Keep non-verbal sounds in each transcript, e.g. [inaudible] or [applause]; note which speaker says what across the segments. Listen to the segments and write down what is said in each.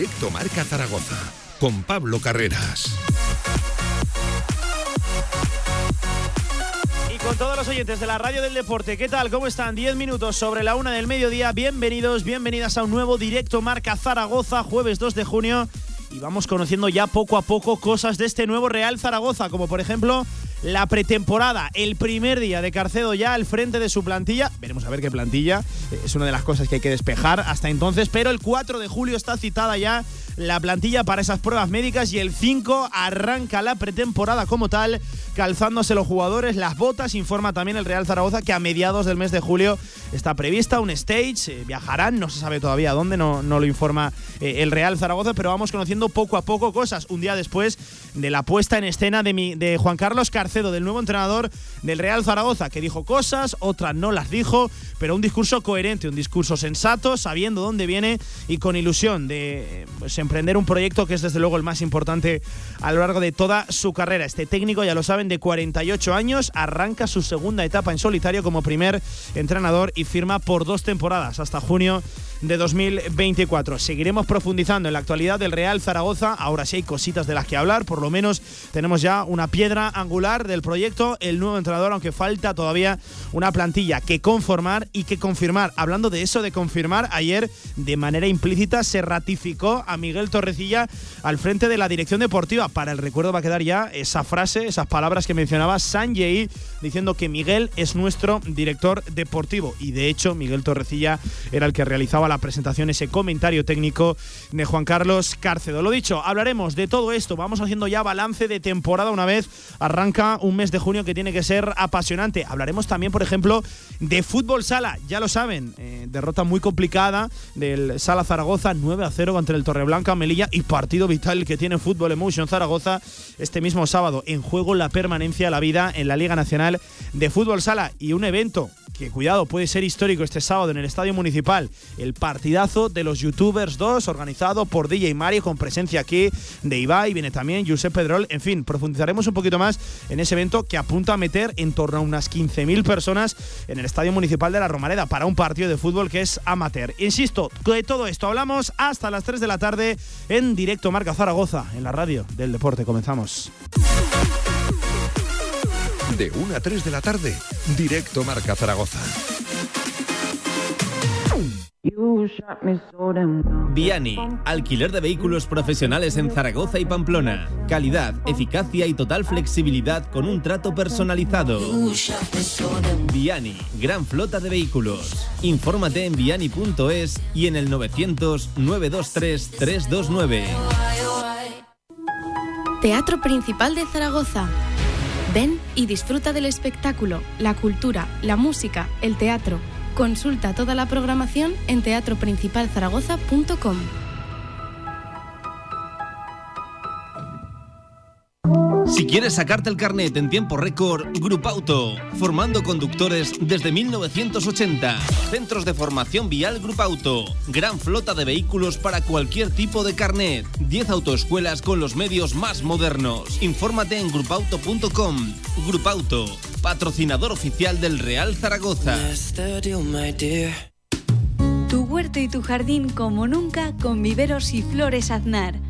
Speaker 1: Directo Marca Zaragoza con Pablo Carreras.
Speaker 2: Y con todos los oyentes de la radio del deporte, ¿qué tal? ¿Cómo están? 10 minutos sobre la una del mediodía. Bienvenidos, bienvenidas a un nuevo directo Marca Zaragoza, jueves 2 de junio. Y vamos conociendo ya poco a poco cosas de este nuevo Real Zaragoza, como por ejemplo la pretemporada, el primer día de Carcedo ya al frente de su plantilla. Veremos a ver qué plantilla, es una de las cosas que hay que despejar hasta entonces, pero el 4 de julio está citada ya la plantilla para esas pruebas médicas y el 5 arranca la pretemporada como tal, calzándose los jugadores, las botas. Informa también el Real Zaragoza que a mediados del mes de julio está prevista un stage, eh, viajarán, no se sabe todavía dónde, no, no lo informa eh, el Real Zaragoza, pero vamos conociendo poco a poco cosas. Un día después de la puesta en escena de, mi, de Juan Carlos Carcedo, del nuevo entrenador del Real Zaragoza, que dijo cosas, otras no las dijo, pero un discurso coherente, un discurso sensato, sabiendo dónde viene y con ilusión de pues, emprender un proyecto que es desde luego el más importante a lo largo de toda su carrera. Este técnico, ya lo saben, de 48 años, arranca su segunda etapa en solitario como primer entrenador y firma por dos temporadas hasta junio de 2024. Seguiremos profundizando en la actualidad del Real Zaragoza. Ahora sí hay cositas de las que hablar. Por lo menos tenemos ya una piedra angular del proyecto, el nuevo entrenador, aunque falta todavía una plantilla que conformar y que confirmar. Hablando de eso, de confirmar, ayer de manera implícita se ratificó a Miguel Torrecilla al frente de la dirección deportiva. Para el recuerdo va a quedar ya esa frase, esas palabras que mencionaba Sanjay diciendo que Miguel es nuestro director deportivo. Y de hecho, Miguel Torrecilla era el que realizaba la presentación, ese comentario técnico de Juan Carlos Cárcedo. Lo dicho, hablaremos de todo esto. Vamos haciendo ya balance de temporada una vez arranca un mes de junio que tiene que ser apasionante. Hablaremos también, por ejemplo, de fútbol sala. Ya lo saben, eh, derrota muy complicada del Sala Zaragoza 9 a 0 contra el Torreblanca Melilla y partido vital que tiene Fútbol Emotion Zaragoza este mismo sábado. En juego la permanencia, la vida en la Liga Nacional de Fútbol Sala y un evento que cuidado, puede ser histórico este sábado en el Estadio Municipal. El partidazo de los YouTubers 2, organizado por DJ Mario, con presencia aquí de Ibai, viene también Josep Pedrol. En fin, profundizaremos un poquito más en ese evento que apunta a meter en torno a unas 15.000 personas en el Estadio Municipal de la Romareda para un partido de fútbol que es amateur. Insisto, de todo esto hablamos hasta las 3 de la tarde en directo Marca Zaragoza, en la radio del deporte. Comenzamos.
Speaker 1: De 1 a 3 de la tarde, directo Marca Zaragoza.
Speaker 3: Viani, alquiler de vehículos profesionales en Zaragoza y Pamplona. Calidad, eficacia y total flexibilidad con un trato personalizado. Viani, gran flota de vehículos. Infórmate en viani.es y en el 900 923 329.
Speaker 4: Teatro Principal de Zaragoza. Ven y disfruta del espectáculo, la cultura, la música, el teatro. Consulta toda la programación en teatroprincipalzaragoza.com.
Speaker 3: Si quieres sacarte el carnet en tiempo récord, Grupauto, formando conductores desde 1980. Centros de formación vial Grupauto, gran flota de vehículos para cualquier tipo de carnet. 10 autoescuelas con los medios más modernos. Infórmate en grupauto.com. Grupauto, patrocinador oficial del Real Zaragoza.
Speaker 5: Tu huerto y tu jardín como nunca con viveros y flores Aznar.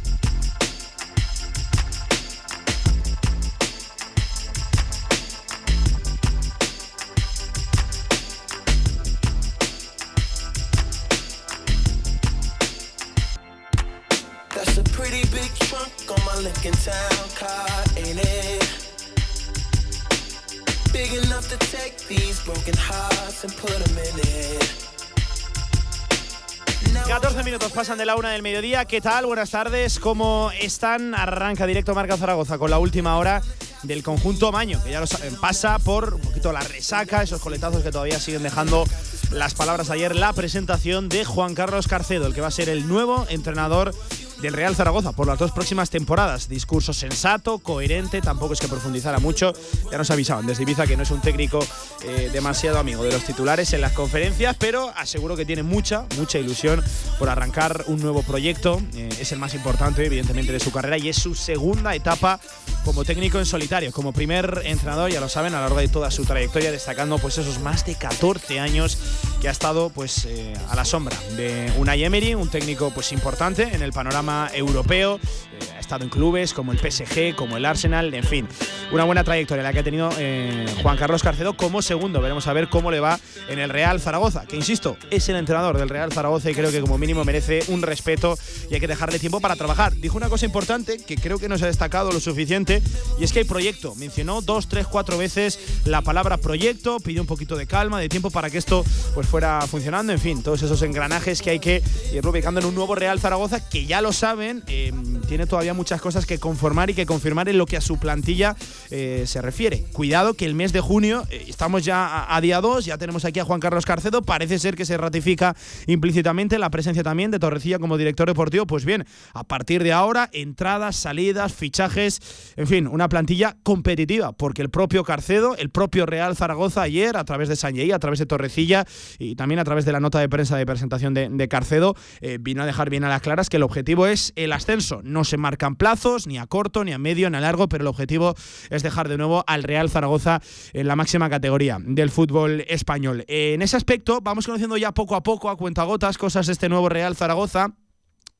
Speaker 2: Pasan de la una del mediodía. ¿Qué tal? Buenas tardes. ¿Cómo están? Arranca directo Marca Zaragoza con la última hora del conjunto Maño, que ya lo saben, pasa por un poquito la resaca, esos coletazos que todavía siguen dejando las palabras ayer, la presentación de Juan Carlos Carcedo, el que va a ser el nuevo entrenador del Real Zaragoza por las dos próximas temporadas. Discurso sensato, coherente, tampoco es que profundizara mucho. Ya nos avisaban desde Ibiza que no es un técnico eh, demasiado amigo de los titulares en las conferencias, pero aseguro que tiene mucha, mucha ilusión por arrancar un nuevo proyecto. Eh, es el más importante, evidentemente, de su carrera y es su segunda etapa como técnico en solitario, como primer entrenador, ya lo saben, a lo largo de toda su trayectoria, destacando pues esos más de 14 años que ha estado pues eh, a la sombra de Unai Emery, un técnico pues importante en el panorama europeo, eh, estado en clubes como el PSG, como el Arsenal, en fin, una buena trayectoria la que ha tenido eh, Juan Carlos Carcedo como segundo. Veremos a ver cómo le va en el Real Zaragoza, que insisto, es el entrenador del Real Zaragoza y creo que como mínimo merece un respeto y hay que dejarle tiempo para trabajar. Dijo una cosa importante que creo que no se ha destacado lo suficiente y es que hay proyecto. Mencionó dos, tres, cuatro veces la palabra proyecto, pidió un poquito de calma, de tiempo para que esto pues fuera funcionando. En fin, todos esos engranajes que hay que ir ubicando en un nuevo Real Zaragoza que ya lo saben, eh, tiene todavía muchas cosas que conformar y que confirmar en lo que a su plantilla eh, se refiere. Cuidado que el mes de junio, eh, estamos ya a, día 2, ya tenemos aquí a Juan Carlos Carcedo, parece ser que se ratifica implícitamente la presencia también de Torrecilla como director deportivo. Pues bien, a partir de ahora, entradas, salidas, fichajes, en fin, una plantilla competitiva, porque el propio Carcedo, el propio Real Zaragoza ayer, a través de Sanjei, a través de Torrecilla y también a través de la nota de prensa de presentación de, Carcedo, eh, vino a dejar bien a las claras que el objetivo es el ascenso. No se plazos, ni a corto, ni a medio, ni a largo, pero el objetivo es dejar de nuevo al Real Zaragoza en la máxima categoría del fútbol español. En ese aspecto, vamos conociendo ya poco a poco, a cuentagotas, cosas de este nuevo Real Zaragoza.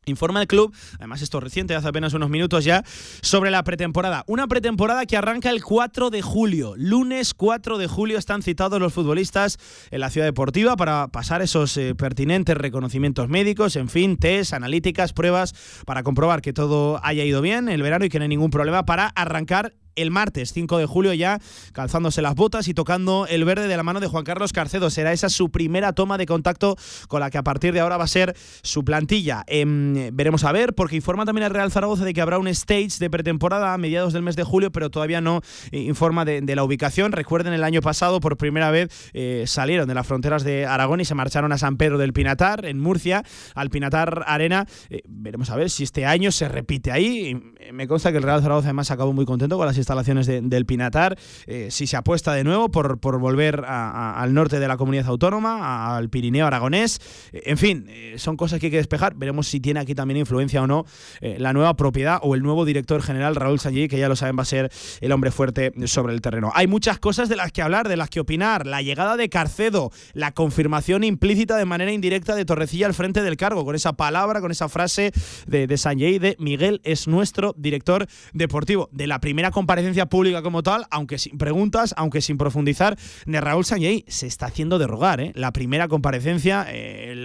Speaker 2: Informa el club, además esto reciente, hace apenas unos minutos ya, sobre la pretemporada. Una pretemporada que arranca el 4 de julio. Lunes 4 de julio están citados los futbolistas en la ciudad deportiva para pasar esos eh, pertinentes reconocimientos médicos, en fin, test, analíticas, pruebas, para comprobar que todo haya ido bien el verano y que no hay ningún problema para arrancar el martes 5 de julio ya calzándose las botas y tocando el verde de la mano de Juan Carlos Carcedo. Será esa su primera toma de contacto con la que a partir de ahora va a ser su plantilla. Em, veremos a ver, porque informa también el Real Zaragoza de que habrá un stage de pretemporada a mediados del mes de julio, pero todavía no eh, informa de, la ubicación. Recuerden, el año pasado por primera vez eh, salieron de las fronteras de Aragón y se marcharon a San Pedro del Pinatar, en Murcia, al Pinatar Arena. Eh, veremos a ver si este año se repite ahí. Me consta que el Real Zaragoza además acabó muy contento con las instalaciones del Pinatar, eh, si se apuesta de nuevo por, por volver al norte de la comunidad autónoma, al Pirineo aragonés. Eh, en fin, eh, son cosas que hay que despejar. Veremos si tiene aquí también influencia o no la nueva propiedad o el nuevo director general, Raúl Sanjay, que ya lo saben va a ser el hombre fuerte sobre el terreno. Hay muchas cosas de las que hablar, de las que opinar. La llegada de Carcedo, la confirmación implícita de manera indirecta de Torrecilla al frente del cargo, con esa palabra, con esa frase de, de Sanjay, de Miguel es nuestro director deportivo. De la primera comparación comparecencia pública como tal, aunque sin preguntas, aunque sin profundizar, de Raúl Sanjay se está haciendo de rogar. ¿eh? La primera comparecencia,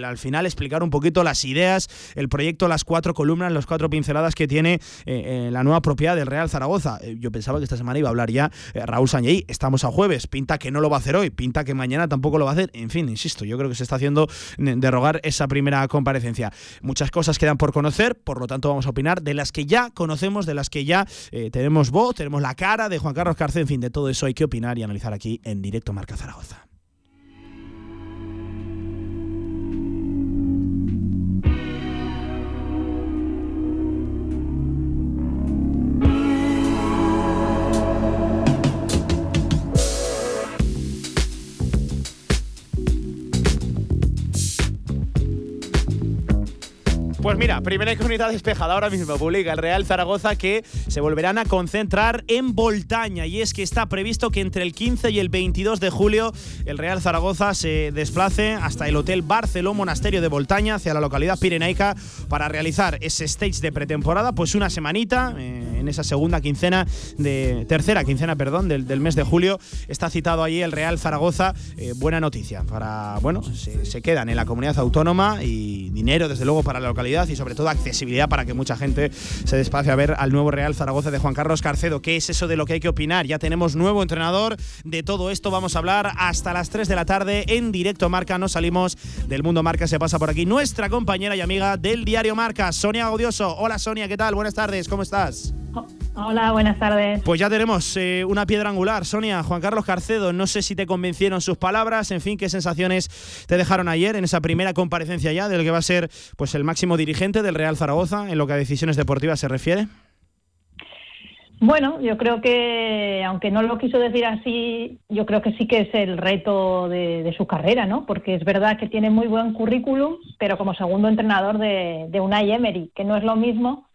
Speaker 2: al final explicar un poquito las ideas, el proyecto, las cuatro columnas, las cuatro pinceladas que tiene eh, eh, la nueva propiedad del Real Zaragoza. yo pensaba que esta semana iba a hablar ya Raúl Sanjay. Estamos a jueves, pinta que no lo va a hacer hoy, pinta que mañana tampoco lo va a hacer. En fin, insisto, yo creo que se está haciendo de rogar esa primera comparecencia. Muchas cosas quedan por conocer, por lo tanto vamos a opinar de las que ya conocemos, de las que ya tenemos voz, tenemos la cara de Juan Carlos Cárcel, en fin, de todo eso hay que opinar y analizar aquí en directo Marca Zaragoza. Pues mira, primera incógnita despejada ahora mismo. Publica el Real Zaragoza que se volverán a concentrar en Voltaña. Y es que está previsto que entre el 15 y el 22 de julio el Real Zaragoza se desplace hasta el Hotel Barceló Monasterio de Voltaña, hacia la localidad pirenaica, para realizar ese stage de pretemporada. Pues una semanita, eh, en esa segunda quincena, de tercera quincena, perdón, del, mes de julio, está citado allí el Real Zaragoza. Eh, buena noticia para, bueno, se, se quedan en la comunidad autónoma y dinero, desde luego, para la localidad y sobre todo accesibilidad para que mucha gente se despace a ver al nuevo Real Zaragoza de Juan Carlos Carcedo. ¿Qué es eso de lo que hay que opinar? Ya tenemos nuevo entrenador. De todo esto vamos a hablar hasta las 3 de la tarde en directo Marca. No salimos del mundo Marca, se pasa por aquí nuestra compañera y amiga del diario Marca, Sonia Godioso. Hola Sonia, ¿qué tal? Buenas tardes, ¿cómo estás?
Speaker 6: Hola, buenas tardes.
Speaker 2: Pues ya tenemos eh, una piedra angular. Sonia, Juan Carlos Carcedo, no sé si te convencieron sus palabras, en fin, qué sensaciones te dejaron ayer en esa primera comparecencia ya del que va a ser pues el máximo dirigente del Real Zaragoza en lo que a decisiones deportivas se refiere.
Speaker 6: Bueno, yo creo que, aunque no lo quiso decir así, yo creo que sí que es el reto de, su carrera, ¿no? Porque es verdad que tiene muy buen currículum, pero como segundo entrenador de, de Unai Emery, que no es lo mismo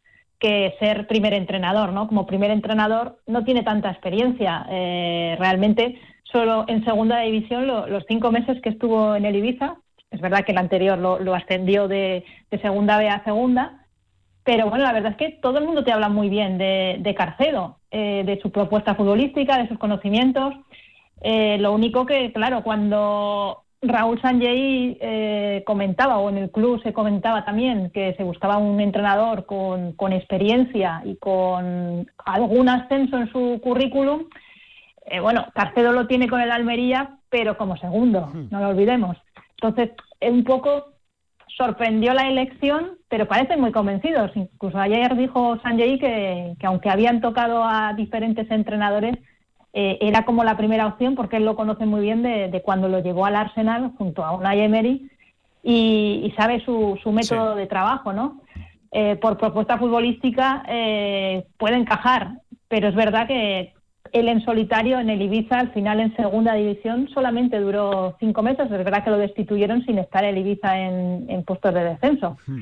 Speaker 6: que ser primer entrenador, ¿no? Como primer entrenador no tiene tanta experiencia. Eh, realmente, solo en segunda división, los cinco meses que estuvo en el Ibiza, es verdad que el anterior lo, ascendió de, segunda B a segunda, pero bueno, la verdad es que todo el mundo te habla muy bien de, Carcedo, eh, de su propuesta futbolística, de sus conocimientos. Eh, lo único que, claro, cuando Raúl Sanjay eh, comentaba, o en el club se comentaba también, que se buscaba un entrenador con, con experiencia y con algún ascenso en su currículum. bueno, Carcedo lo tiene con el Almería, pero como segundo, no lo olvidemos. Entonces, un poco sorprendió la elección, pero parecen muy convencidos. Incluso ayer dijo Sanjay que, que aunque habían tocado a diferentes entrenadores, eh, era como la primera opción porque él lo conoce muy bien de, cuando lo llevó al Arsenal junto a Unai Emery y, sabe su, su método de trabajo, ¿no? Eh, por propuesta futbolística eh, puede encajar, pero es verdad que él en solitario en el Ibiza, al final en segunda división, solamente duró cinco meses. Es verdad que lo destituyeron sin estar el Ibiza en, en puestos de descenso. Hmm.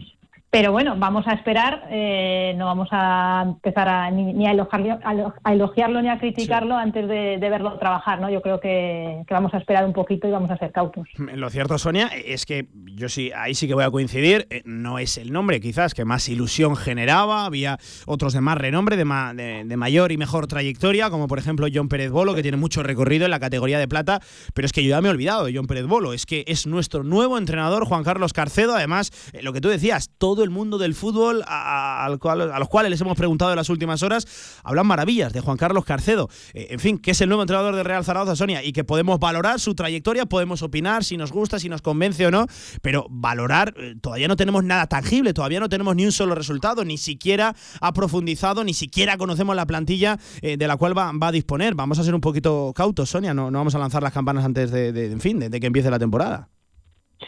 Speaker 6: Pero bueno, vamos a esperar, eh, no vamos a empezar a, ni, a, elogiarlo, ni a criticarlo antes de, verlo trabajar, ¿no? Yo creo que, vamos a esperar un poquito y vamos a ser cautos.
Speaker 2: Lo cierto, Sonia, es que yo sí, ahí sí que voy a coincidir, eh, no es el nombre quizás que más ilusión generaba, había otros de más renombre, de, de, mayor y mejor trayectoria, como por ejemplo John Pérez Bolo, que tiene mucho recorrido en la categoría de plata, pero es que yo ya me he olvidado de John Pérez Bolo, es que es nuestro nuevo entrenador, Juan Carlos Carcedo, además, eh, lo que tú decías, todo el mundo del fútbol a, los cuales les hemos preguntado en las últimas horas, hablan maravillas de Juan Carlos Carcedo. Eh, en fin, que es el nuevo entrenador de Real Zaragoza, Sonia, y que podemos valorar su trayectoria, podemos opinar si nos gusta, si nos convence o no, pero valorar, eh, todavía no tenemos nada tangible, todavía no tenemos ni un solo resultado, ni siquiera ha profundizado, ni siquiera conocemos la plantilla eh, de la cual va, a disponer. Vamos a ser un poquito cautos, Sonia, no, no vamos a lanzar las campanas antes de, fin, de que empiece la temporada.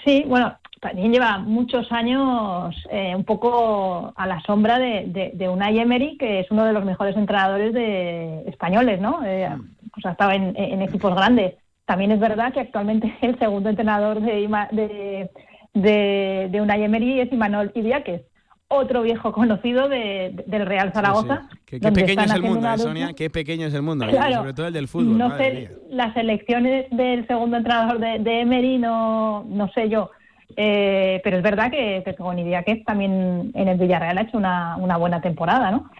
Speaker 6: Sí, bueno, también lleva muchos años eh, un poco a la sombra de, de, Unai Emery, que es uno de los mejores entrenadores de españoles, ¿no? Eh, pues ha estado en, equipos grandes. También es verdad que actualmente [laughs] el segundo entrenador de, de, de, Unai Emery es Imanol Idiáquez, otro viejo conocido del Real Zaragoza.
Speaker 2: Qué, pequeño es el mundo, ¿eh, Sonia, qué pequeño es el mundo, sobre todo el del fútbol.
Speaker 6: No sé, las elecciones del segundo entrenador de, de Emery, no, no sé yo eh, pero es verdad que, que que también en el Villarreal ha hecho una, una buena temporada, ¿no?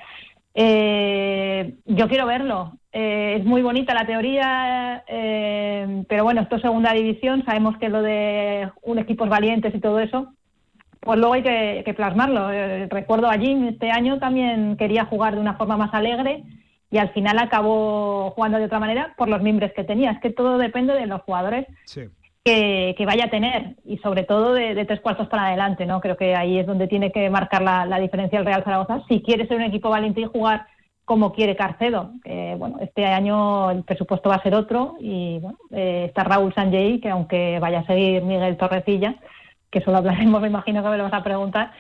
Speaker 6: Eh, yo quiero verlo. Eh, es muy bonita la teoría, pero bueno, esto es segunda división. Sabemos que lo de un equipos valientes y todo eso, pues luego hay que, plasmarlo. recuerdo allí este año también quería jugar de una forma más alegre y al final acabó jugando de otra manera por los miembros que tenía. Es que todo depende de los jugadores. Sí que, vaya a tener y sobre todo de, tres cuartos para adelante, ¿no? Creo que ahí es donde tiene que marcar la, diferencia el Real Zaragoza si quiere ser un equipo valiente y jugar como quiere Carcedo. bueno, este año el presupuesto va a ser otro y bueno, eh, está Raúl Sanjay, que aunque vaya a seguir Miguel Torrecilla, que solo hablaremos, me imagino que me lo vas a preguntar,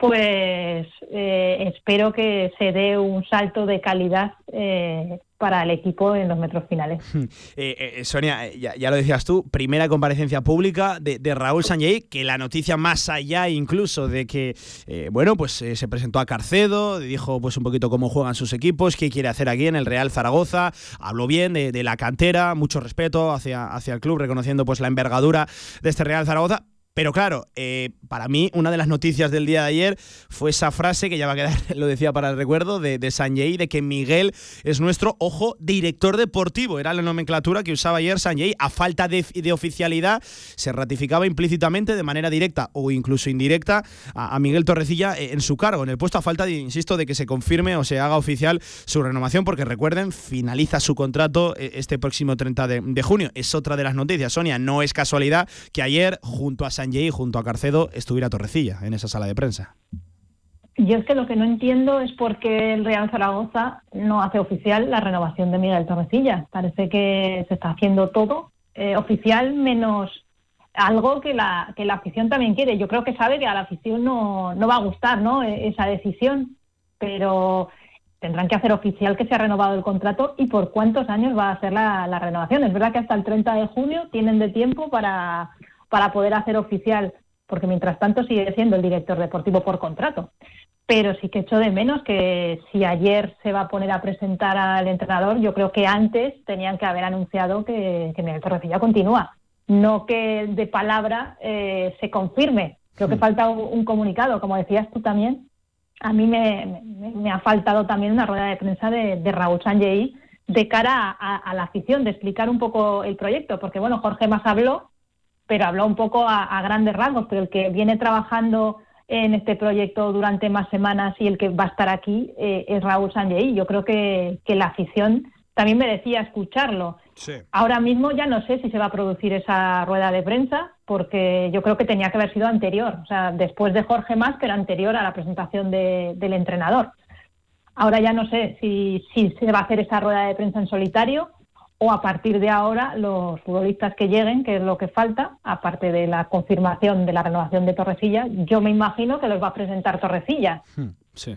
Speaker 6: pues eh, espero que se dé un salto de calidad eh, para el equipo en los metros finales. [laughs]
Speaker 2: Eh, Sonia, ya, lo decías tú, primera comparecencia pública de, Raúl Sanjay, que la noticia más allá incluso de que, bueno, pues se presentó a Carcedo, dijo pues un poquito cómo juegan sus equipos, qué quiere hacer aquí en el Real Zaragoza, habló bien de, la cantera, mucho respeto hacia, hacia el club, reconociendo pues la envergadura de este Real Zaragoza, Pero claro, eh, para mí una de las noticias del día de ayer fue esa frase que ya va a quedar, [laughs] lo decía para el recuerdo, de, de Sanjay, de que Miguel es nuestro, ojo, director deportivo. Era la nomenclatura que usaba ayer Sanjay. A falta de, oficialidad, se ratificaba implícitamente, de manera directa o incluso indirecta, a, Miguel Torrecilla eh, en su cargo, en el puesto, a falta, de, insisto, de que se confirme o se haga oficial su renovación, porque recuerden, finaliza su contrato eh, este próximo 30 de, de junio. Es otra de las noticias, Sonia. No es casualidad que ayer, junto a Sanjay, junto a Carcedo, estuviera Torrecilla en esa sala de prensa.
Speaker 6: Yo es que lo que no entiendo es por qué el Real Zaragoza no hace oficial la renovación de Miguel Torrecilla. Parece que se está haciendo todo eh, oficial menos algo que la, que la afición también quiere. Yo creo que sabe que a la afición no, no va a gustar ¿no? E, esa decisión, pero tendrán que hacer oficial que se ha renovado el contrato y por cuántos años va a ser la, la renovación. Es verdad que hasta el 30 de junio tienen de tiempo para para poder hacer oficial, porque mientras tanto sigue siendo el director deportivo por contrato. Pero sí que echo de menos que si ayer se va a poner a presentar al entrenador, yo creo que antes tenían que haber anunciado que, que Miguel Torrecilla continúa, no que de palabra eh, se confirme. Creo que hmm. falta un, comunicado, como decías tú también. A mí me, ha faltado también una rueda de prensa de, Raúl Sanjei de cara a, a, la afición, de explicar un poco el proyecto, porque bueno, Jorge más habló, pero habló un poco a, grandes rasgos, pero el que viene trabajando en este proyecto durante más semanas y el que va a estar aquí eh, es Raúl Sanjei. Yo creo que, la afición también merecía escucharlo. Ahora mismo ya no sé si se va a producir esa rueda de prensa, porque yo creo que tenía que haber sido anterior, o sea, después de Jorge Más, pero anterior a la presentación del entrenador. Ahora ya no sé si, si se va a hacer esa rueda de prensa en solitario o a partir de ahora los futbolistas que lleguen, que es lo que falta, aparte de la confirmación de la renovación de Torrecilla, yo me imagino que los va a presentar Torrecilla. Hmm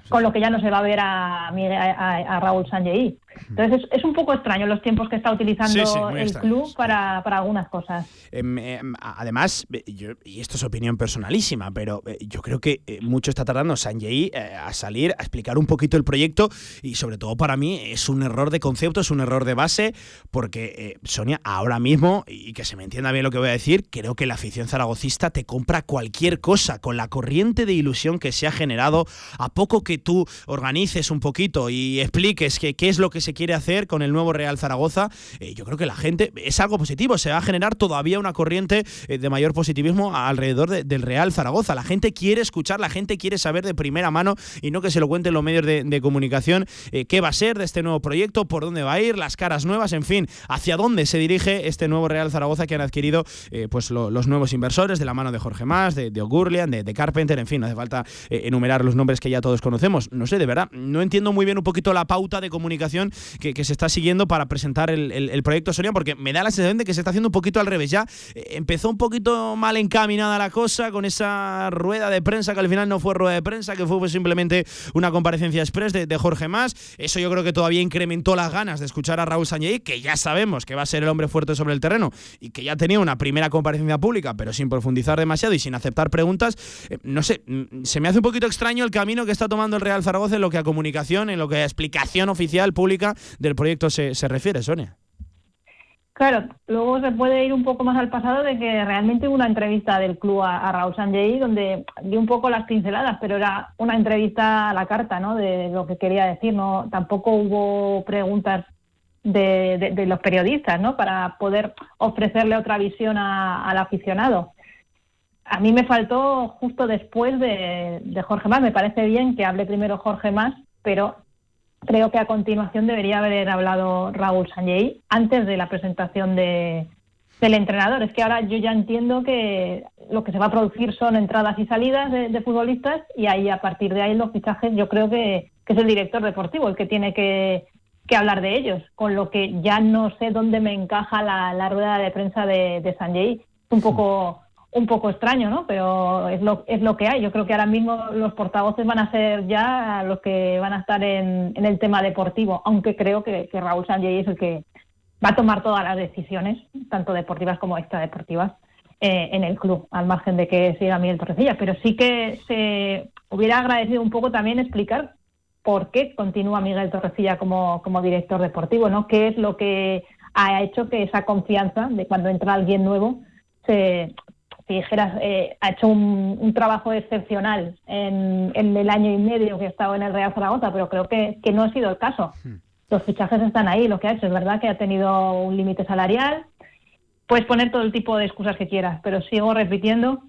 Speaker 6: con lo que ya no se va a ver a, a, Raúl Sanjei. Entonces es, un poco extraño los tiempos que está utilizando el club para, algunas cosas.
Speaker 2: Em, em, además, y esto es opinión personalísima, pero eh, yo creo que eh, mucho está tardando Sanjei eh, a salir a explicar un poquito el proyecto y sobre todo para mí es un error de concepto, es un error de base, porque Sonia, ahora mismo, y que se me entienda bien lo que voy a decir, creo que la afición zaragocista te compra cualquier cosa con la corriente de ilusión que se ha generado a poco que tú organices un poquito y expliques qué es lo que se quiere hacer con el nuevo Real Zaragoza, eh, yo creo que la gente es algo positivo. Se va a generar todavía una corriente eh, de mayor positivismo alrededor del Real Zaragoza. La gente quiere escuchar, la gente quiere saber de primera mano y no que se lo cuenten los medios de, comunicación eh, qué va a ser de este nuevo proyecto, por dónde va a ir, las caras nuevas, en fin, hacia dónde se dirige este nuevo Real Zaragoza que han adquirido pues los nuevos inversores de la mano de Jorge Más, de, de O'Gurlian, de, de, Carpenter, en fin, no hace falta enumerar los nombres que ya todos conocemos. No sé, de verdad, no entiendo muy bien un poquito la pauta de comunicación que, se está siguiendo para presentar el, proyecto Sonia, porque me da la sensación de que se está haciendo un poquito al revés. Ya eh, empezó un poquito mal encaminada la cosa con esa rueda de prensa que al final no fue rueda de prensa, que fue simplemente una comparecencia express de, Jorge Más. Eso yo creo que todavía incrementó las ganas de escuchar a Raúl Sañey, que ya sabemos que va a ser el hombre fuerte sobre el terreno y que ya tenía una primera comparecencia pública, pero sin profundizar demasiado y sin aceptar preguntas. Eh, no sé, mm, se me hace un poquito extraño el camino que está tomando el Real Zaragoza en lo que a comunicación, en lo que a explicación oficial pública del proyecto se, se refiere, Sonia.
Speaker 6: Claro, luego se puede ir un poco más al pasado de que realmente hubo una entrevista del club a, Raúl Sanjei donde dio un poco las pinceladas, pero era una entrevista a la carta, ¿no? De lo que quería decir, no, tampoco hubo preguntas de, de, los periodistas, ¿no? Para poder ofrecerle otra visión al aficionado a mí me faltó justo después de, Jorge Más. Me parece bien que hable primero Jorge Más, pero creo que a continuación debería haber hablado Raúl Sanjei antes de la presentación de, del entrenador. Es que ahora yo ya entiendo que lo que se va a producir son entradas y salidas de, futbolistas y ahí a partir de ahí los fichajes yo creo que, es el director deportivo el que tiene que, hablar de ellos, con lo que ya no sé dónde me encaja la, rueda de prensa de, de Sanjay. Un poco un poco extraño, ¿no? Pero es lo, es lo que hay. Yo creo que ahora mismo los portavoces van a ser ya los que van a estar en, el tema deportivo, aunque creo que, Raúl Sanjay es el que va a tomar todas las decisiones, tanto deportivas como extradeportivas, eh, en el club, al margen de que siga Miguel Torrecilla. Pero sí que se hubiera agradecido un poco también explicar por qué continúa Miguel Torrecilla como, como director deportivo, ¿no? ¿Qué es lo que ha hecho que esa confianza de cuando entra alguien nuevo se, Tijeras eh, ha hecho un, trabajo excepcional en, el año y medio que ha estado en el Real Zaragoza, pero creo que, no ha sido el caso. Hmm. Los fichajes están ahí, lo que ha hecho es verdad que ha tenido un límite salarial. Puedes poner todo el tipo de excusas que quieras, pero sigo repitiendo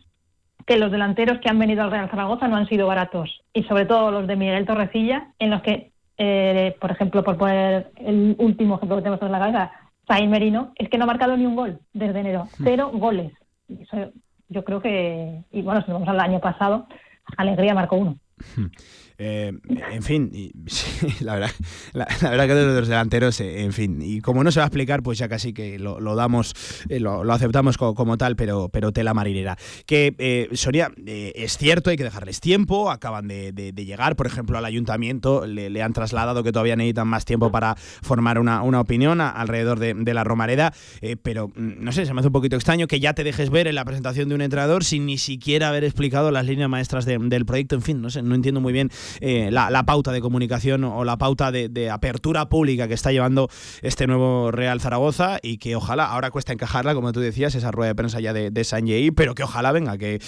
Speaker 6: que los delanteros que han venido al Real Zaragoza no han sido baratos y sobre todo los de Miguel Torrecilla, en los que, eh, por ejemplo, por poner el último ejemplo que tenemos en la cabeza, Sain Merino, es que no ha marcado ni un gol desde enero, hmm. cero goles. Yo creo que, y bueno, si vamos al año pasado, Alegría marcó uno. [laughs]
Speaker 2: Eh, en fin, [laughs] la, verdad, la, verdad que de los delanteros, eh, en fin, y como no se va a explicar, pues ya casi que lo, damos, eh, lo, aceptamos como, tal, pero, pero tela marinera. Que Sonia, es cierto, hay que dejarles tiempo, acaban de, llegar, por ejemplo, al ayuntamiento, le, han trasladado que todavía necesitan más tiempo para formar una, opinión alrededor de, la Romareda, pero mm, no sé, se me hace un poquito extraño que ya te dejes ver en la presentación de un entrenador sin ni siquiera haber explicado las líneas maestras del proyecto, en fin, no sé, no entiendo muy bien eh, la, pauta de comunicación o la pauta de, apertura pública que está llevando este nuevo Real Zaragoza y que ojalá, ahora cuesta encajarla, como tú decías, esa rueda de prensa ya de, de San pero que ojalá venga, que,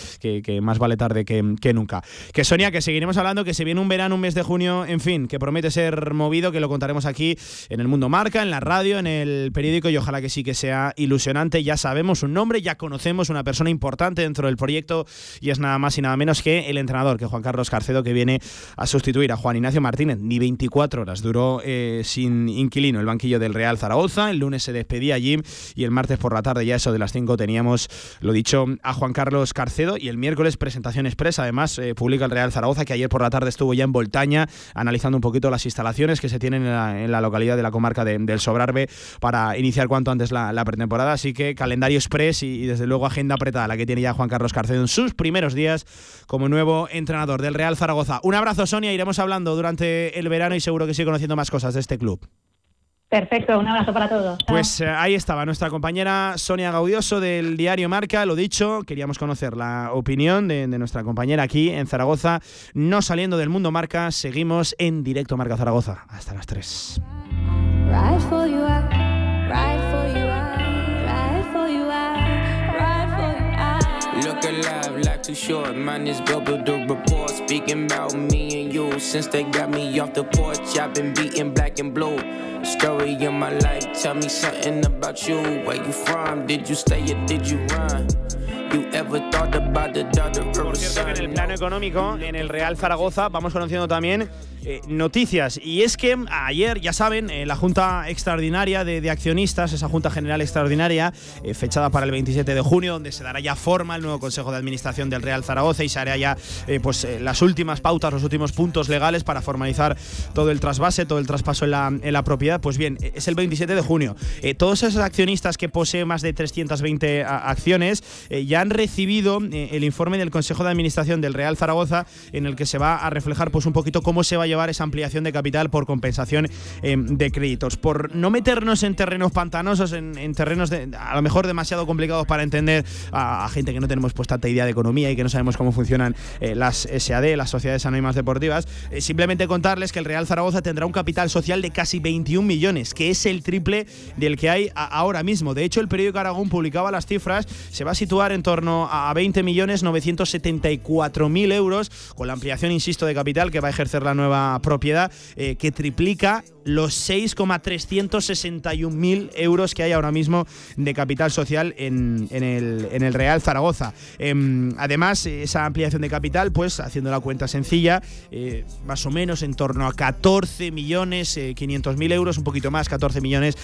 Speaker 2: más vale tarde que, nunca. Que Sonia, que seguiremos hablando, que se viene un verano, un mes de junio, en fin, que promete ser movido, que lo contaremos aquí en el Mundo Marca, en la radio, en el periódico y ojalá que sí que sea ilusionante. Ya sabemos un nombre, ya conocemos una persona importante dentro del proyecto y es nada más y nada menos que el entrenador, que Juan Carlos Carcedo, que viene a sustituir a Juan Ignacio Martínez. Ni 24 horas duró eh, sin inquilino el banquillo del Real Zaragoza. El lunes se despedía allí y el martes por la tarde, ya eso de las 5, teníamos, lo dicho, a Juan Carlos Carcedo. Y el miércoles presentación expresa, además, eh, publica el Real Zaragoza, que ayer por la tarde estuvo ya en Voltaña analizando un poquito las instalaciones que se tienen en la, localidad de la comarca del Sobrarbe para iniciar cuanto antes la, pretemporada. Así que calendario express y, y, desde luego agenda apretada la que tiene ya Juan Carlos Carcedo en sus primeros días como nuevo entrenador del Real Zaragoza. Un abrazo, Sonia, iremos hablando durante el verano y seguro que sigue conociendo más cosas de este club.
Speaker 6: Perfecto, un abrazo para todos.
Speaker 2: Pues eh, ahí estaba nuestra compañera Sonia Gaudioso del diario Marca, lo dicho, queríamos conocer la opinión de, nuestra compañera aquí en Zaragoza, no saliendo del mundo Marca, seguimos en directo Marca Zaragoza, hasta las 3. Too short. Mine is bubble the report speaking about me and you. Since they got me off the porch, I've been beating black and blue. Story of my life, tell me something about you. Where you from? Did you stay or did you run? Por cierto en el plano económico, en el Real Zaragoza, vamos conociendo también eh, noticias. Y es que ayer, ya saben, eh, la Junta Extraordinaria de, Accionistas, esa Junta General Extraordinaria, eh, fechada para el 27 de junio, donde se dará ya forma el nuevo Consejo de Administración del Real Zaragoza y se hará ya pues, las últimas pautas, los últimos puntos legales para formalizar todo el trasvase, todo el traspaso en la propiedad. Pues bien, es el 27 de junio. todos esos accionistas que poseen más de 320 acciones ya han recibido el informe del Consejo de Administración del Real Zaragoza en el que se va a reflejar pues un poquito cómo se va a llevar esa ampliación de capital por compensación em, de créditos. Por no meternos en terrenos pantanosos, en, terrenos a lo mejor demasiado complicados para entender a, gente que no tenemos pues tanta idea de economía y que no sabemos cómo funcionan eh, las SAD, las sociedades anónimas deportivas, eh, simplemente contarles que el Real Zaragoza tendrá un capital social de casi 21 millones, que es el triple del que hay ahora mismo. De hecho, el periódico Aragón publicaba las cifras, se va a situar en torno a 20 millones 974 mil euros, con la ampliación, insisto, de capital que va a ejercer la nueva propiedad eh, que triplica los 6,361.000 euros que hay ahora mismo de capital social en, el, Real Zaragoza. Em, además, esa ampliación de capital, pues haciendo la cuenta sencilla, eh, más o menos en torno a 14 millones eh, euros, un poquito más, 14 millones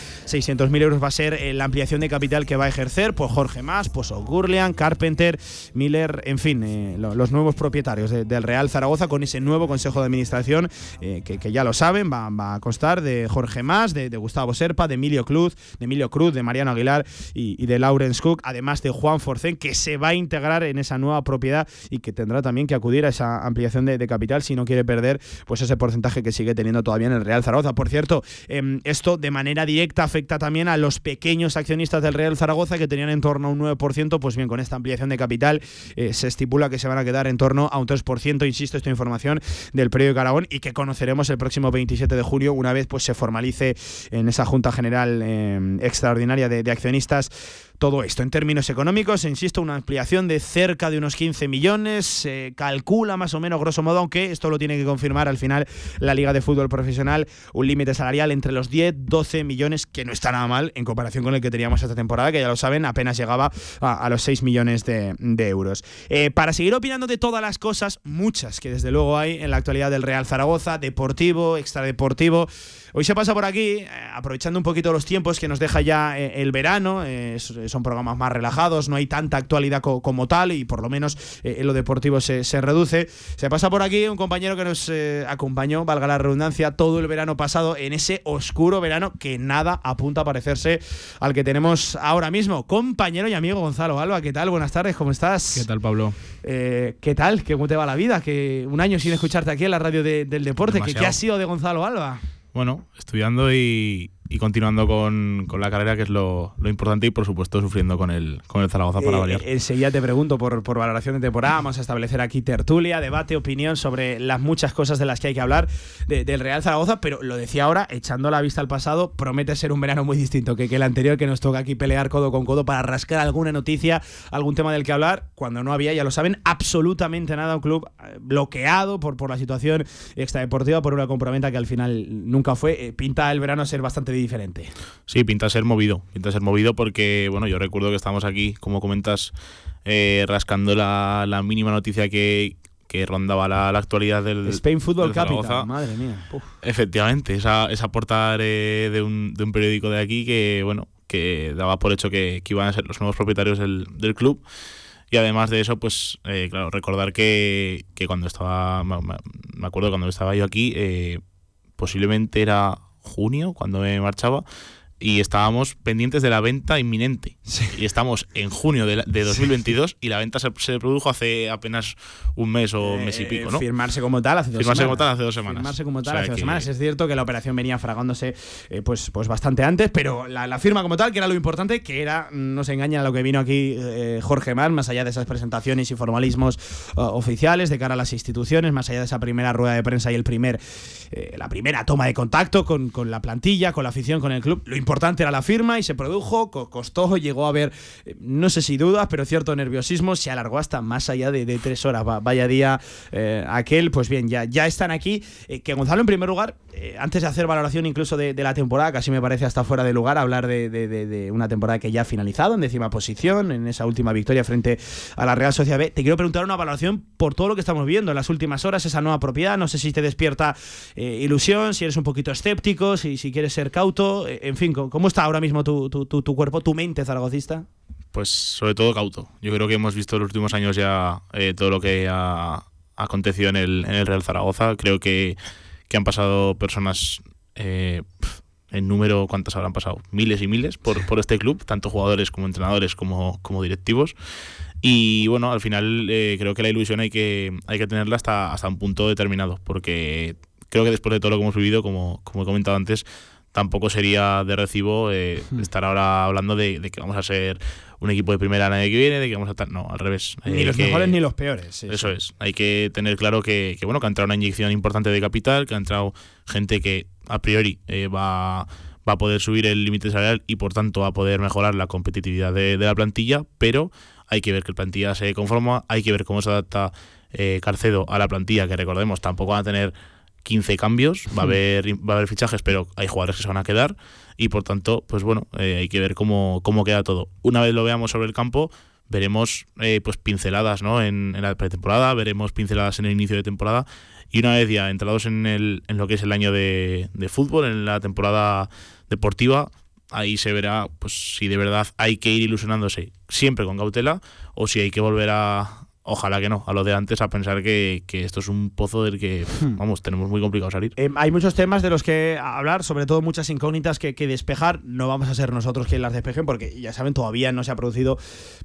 Speaker 2: euros va a ser la ampliación de capital que va a ejercer pues Jorge Más, pues O'Gurlian, Carpenter, Miller, en fin, los nuevos propietarios del Real Zaragoza con ese nuevo consejo de administración que, ya lo saben, va, va a constar de Jorge Más, de, Gustavo Serpa, de Emilio Cruz, de Emilio Cruz, de Mariano Aguilar y, de Lawrence Cook, además de Juan Forcén, que se va a integrar en esa nueva propiedad y que tendrá también que acudir a esa ampliación de, capital si no quiere perder pues ese porcentaje que sigue teniendo todavía en el Real Zaragoza. Por cierto, em, esto de manera directa afecta también a los pequeños accionistas del Real Zaragoza que tenían en torno a un 9%, pues bien, con esta ampliación de capital eh, se estipula que se van a quedar en torno a un 3%, insisto, esta información del periódico Aragón y que conoceremos el próximo 27 de julio una vez pues se formalice en esa Junta General eh, Extraordinaria de, accionistas todo esto. En términos económicos, insisto, una ampliación de cerca de unos 15 millones, se calcula más o menos grosso modo, aunque esto lo tiene que confirmar al final la Liga de Fútbol Profesional, un límite salarial entre los 10, 12 millones, que no está nada mal en comparación con el que teníamos esta temporada, que ya lo saben, apenas llegaba a, los 6 millones de, euros. Eh, para seguir opinando de todas las cosas, muchas que desde luego hay en la actualidad del Real Zaragoza, deportivo, extradeportivo, Hoy se pasa por aquí, eh, aprovechando un poquito los tiempos que nos deja ya eh, el verano, eh, son programas más relajados, no hay tanta actualidad como tal y por lo menos en lo deportivo se, reduce. Se pasa por aquí un compañero que nos acompañó, valga la redundancia, todo el verano pasado en ese oscuro verano que nada apunta a parecerse al que tenemos ahora mismo. Compañero y amigo Gonzalo Alba, ¿qué tal? Buenas tardes, ¿cómo estás?
Speaker 7: ¿Qué tal, Pablo?
Speaker 2: ¿Qué tal? ¿Cómo te va la vida? Que un año sin escucharte aquí en la radio del deporte. ¿Qué, ¿Qué ha sido de Gonzalo Alba?
Speaker 7: Bueno, estudiando y, y continuando con, con, la carrera, que es lo, lo, importante, y por supuesto sufriendo con el, con el Zaragoza para eh, variar.
Speaker 2: enseguida te pregunto por, por, valoración de temporada. Vamos a establecer aquí tertulia, debate, opinión sobre las muchas cosas de las que hay que hablar del Real Zaragoza, pero lo decía ahora, echando la vista al pasado, promete ser un verano muy distinto que, que el anterior, que nos toca aquí pelear codo con codo para rascar alguna noticia, algún tema del que hablar, cuando no había, ya lo saben, absolutamente nada. Un club eh, bloqueado por, por la situación extradeportiva, por una compraventa que al final nunca fue. Eh, pinta el verano a ser bastante difícil diferente.
Speaker 7: Sí, pinta ser movido, pinta ser movido porque, bueno, yo recuerdo que estamos aquí, como comentas, eh, rascando la, mínima noticia que, rondaba la, actualidad del
Speaker 2: Spain Football Capital, madre mía.
Speaker 7: Efectivamente, esa, esa portada de, un, de un periódico de aquí que, bueno, que daba por hecho que, iban a ser los nuevos propietarios del, club. Y además de eso, pues, eh, claro, recordar que, que cuando estaba, me, acuerdo cuando estaba yo aquí, eh, posiblemente era junio, cuando me marchaba, y estábamos pendientes de la venta inminente. Y estamos en junio de, de 2022 y la venta se, produjo hace apenas un mes o un mes y pico, ¿no?
Speaker 2: Firmarse como tal hace dos
Speaker 7: Firmarse como tal hace dos semanas.
Speaker 2: Firmarse como tal hace dos semanas. Es cierto que la operación venía fragándose eh, pues, pues bastante antes, pero la, firma como tal, que era lo importante, que era, no se engaña lo que vino aquí eh, Jorge Mar, más allá de esas presentaciones y formalismos uh, oficiales de cara a las instituciones, más allá de esa primera rueda de prensa y el primer, eh, la primera toma de contacto con, con la plantilla, con la afición, con el club. Lo importante importante era la firma y se produjo, costó, llegó a haber, eh, no sé si dudas, pero cierto nerviosismo, se alargó hasta más allá de, tres horas. vaya día eh, aquel, pues bien, ya, ya están aquí. Eh, que Gonzalo, en primer lugar, antes de hacer valoración incluso de, la temporada, casi me parece hasta fuera de lugar hablar de, una temporada que ya ha finalizado en décima posición, en esa última victoria frente a la Real Sociedad B. Te quiero preguntar una valoración por todo lo que estamos viendo en las últimas horas, esa nueva propiedad. No sé si te despierta ilusión, si eres un poquito escéptico, si, si quieres ser cauto, en fin, ¿Cómo está ahora mismo tu, cuerpo, tu mente zaragocista?
Speaker 7: Pues sobre todo cauto. Yo creo que hemos visto en los últimos años ya eh, todo lo que ha, acontecido en el, Real Zaragoza. Creo que, han pasado personas, eh, en número, ¿cuántas habrán pasado? Miles y miles por, este club, tanto jugadores como entrenadores como, como directivos. Y bueno, al final eh, creo que la ilusión hay que, hay que tenerla hasta, hasta un punto determinado, porque creo que después de todo lo que hemos vivido, como, como he comentado antes, tampoco sería de recibo eh, hmm. estar ahora hablando de, que vamos a ser un equipo de primera el año que viene, de que vamos a estar. No, al revés.
Speaker 2: Ni los mejores ni los peores.
Speaker 7: eso es. Hay que tener claro que, bueno, que ha entrado una inyección importante de capital, que ha entrado gente que a priori eh, va, va a poder subir el límite salarial y por tanto va a poder mejorar la competitividad de, la plantilla, pero hay que ver que la plantilla se conforma, hay que ver cómo se adapta eh, Carcedo a la plantilla, que recordemos tampoco van a tener 15 cambios, va a hmm. haber, va a haber fichajes, pero hay jugadores que se van a quedar y por tanto, pues bueno, eh, hay que ver cómo, cómo queda todo. Una vez lo veamos sobre el campo, veremos eh, pues pinceladas ¿no? en, la pretemporada, veremos pinceladas en el inicio de temporada y una vez ya entrados en, el, en lo que es el año de, de fútbol, en la temporada deportiva, ahí se verá pues si de verdad hay que ir ilusionándose siempre con cautela o si hay que volver a, Ojalá que no, a lo de antes, a pensar que, esto es un pozo del que, hmm. vamos, tenemos muy complicado salir.
Speaker 2: Eh, hay muchos temas de los que hablar, sobre todo muchas incógnitas que, despejar. No vamos a ser nosotros quienes las despejen, porque ya saben, todavía no se ha producido,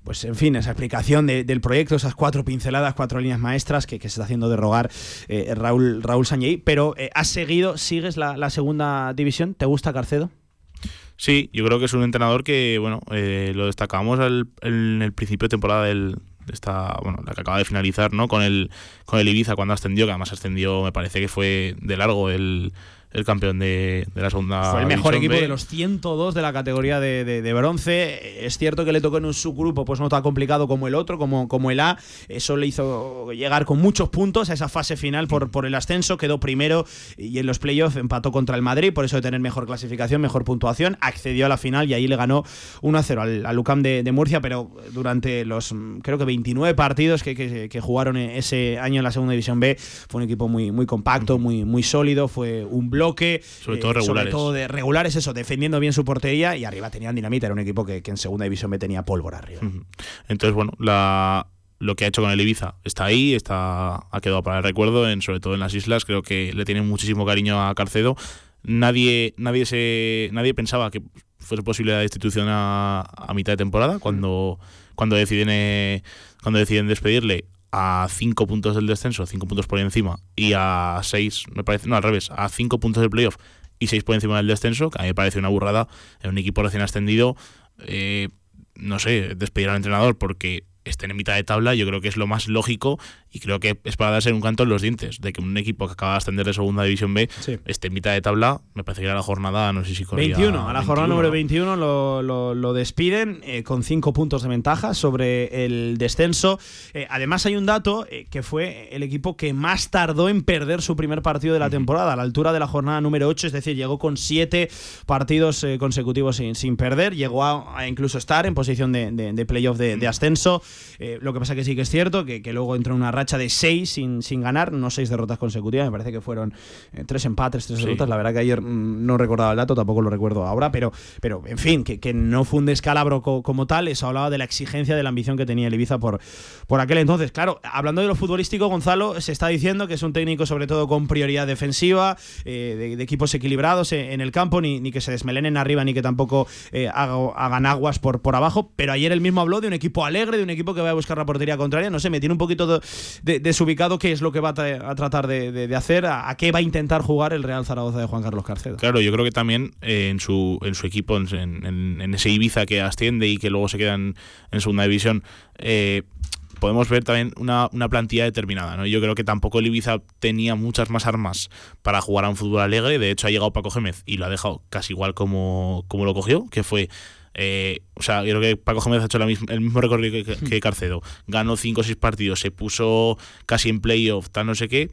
Speaker 2: pues en fin, esa explicación del proyecto, esas cuatro pinceladas, cuatro líneas maestras que, se está haciendo derogar eh, Raúl, Raúl Sañey. Pero eh, has seguido, sigues la, segunda división, ¿te gusta Carcedo?
Speaker 7: Sí, yo creo que es un entrenador que, bueno, lo destacamos en el principio de temporada del, esta, bueno, la que acaba de finalizar, ¿no? Con el, con el Ibiza cuando ascendió, que además ascendió, me parece que fue de largo el, el campeón de, la segunda.
Speaker 2: Fue el mejor equipo de los 102 de la categoría de, bronce. Es cierto que le tocó en un subgrupo, pues no tan complicado como el otro, como, como el A. Eso le hizo llegar con muchos puntos a esa fase final por, por el ascenso. Quedó primero y en los playoffs empató contra el Madrid, por eso de tener mejor clasificación, mejor puntuación. Accedió a la final y ahí le ganó 1-0 al, al UCAM de, Murcia, pero durante los creo que 29 partidos que, que, jugaron ese año en la segunda división B, fue un equipo muy, muy compacto, muy, muy sólido. Fue un bloque.
Speaker 7: Sobre todo regulares.
Speaker 2: Sobre todo de regulares, eso, defendiendo bien su portería y arriba tenían dinamita. Era un equipo que, en segunda división B tenía pólvora arriba.
Speaker 7: Entonces, bueno, la, lo que ha hecho con el Ibiza está ahí, está, ha quedado para el recuerdo, en, sobre todo en las islas. Creo que le tienen muchísimo cariño a Carcedo. Nadie, nadie, se, nadie pensaba que fuese posible la destitución a, a mitad de temporada cuando, cuando, deciden, eh, cuando deciden despedirle a 5 puntos del descenso, 5 puntos por encima, y a 6, me parece, no, al revés, a 5 puntos del playoff y 6 por encima del descenso, que a mí me parece una burrada en un equipo recién ascendido. Eh, no sé, despedir al entrenador porque estén en mitad de tabla, yo creo que es lo más lógico y creo que es para darse un canto en los dientes de que un equipo que acaba de ascender de segunda división B esté en mitad de tabla. Me parece que era la jornada, no sé si corría
Speaker 2: 21, a la jornada número 21 lo, lo, despiden eh, con 5 puntos de ventaja sobre el descenso. Eh, además, hay un dato eh, que fue el equipo que más tardó en perder su primer partido de la temporada, a la altura de la jornada número 8, es decir, llegó con 7 partidos consecutivos sin, sin, perder, llegó a, incluso estar en posición de, de, playoff de, ascenso. lo que pasa que sí que es cierto que, que luego entró en una racha de seis sin, sin ganar, no seis derrotas consecutivas, me parece que fueron eh, tres empates, tres derrotas. La verdad que ayer mm, no recordaba el dato, tampoco lo recuerdo ahora, pero, pero en fin, que, que no fue un descalabro como tal, eso hablaba de la exigencia, de la ambición que tenía el Ibiza por, por aquel entonces. Claro, hablando de lo futbolístico, Gonzalo, se está diciendo que es un técnico sobre todo con prioridad defensiva, eh, de, equipos equilibrados en, el campo, ni, ni, que se desmelenen arriba, ni que tampoco eh, hagan aguas por, por abajo, pero ayer él mismo habló de un equipo alegre, de un equipo que va a buscar la portería contraria, no sé, me tiene un poquito de, desubicado qué es lo que va a, tratar de, hacer, a, qué va a intentar jugar el Real Zaragoza de Juan Carlos Carcedo.
Speaker 7: Claro, yo creo que también eh, en, su, en su equipo, en, ese Ibiza que asciende y que luego se queda en, segunda división, eh, podemos ver también una, plantilla determinada. ¿no? Yo creo que tampoco el Ibiza tenía muchas más armas para jugar a un fútbol alegre. De hecho, ha llegado Paco Gémez y lo ha dejado casi igual como, como lo cogió, que fue eh, o sea, yo creo que Paco Gómez ha hecho el mismo recorrido que, Carcedo. Ganó 5 o 6 partidos, se puso casi en playoff, tal no sé qué.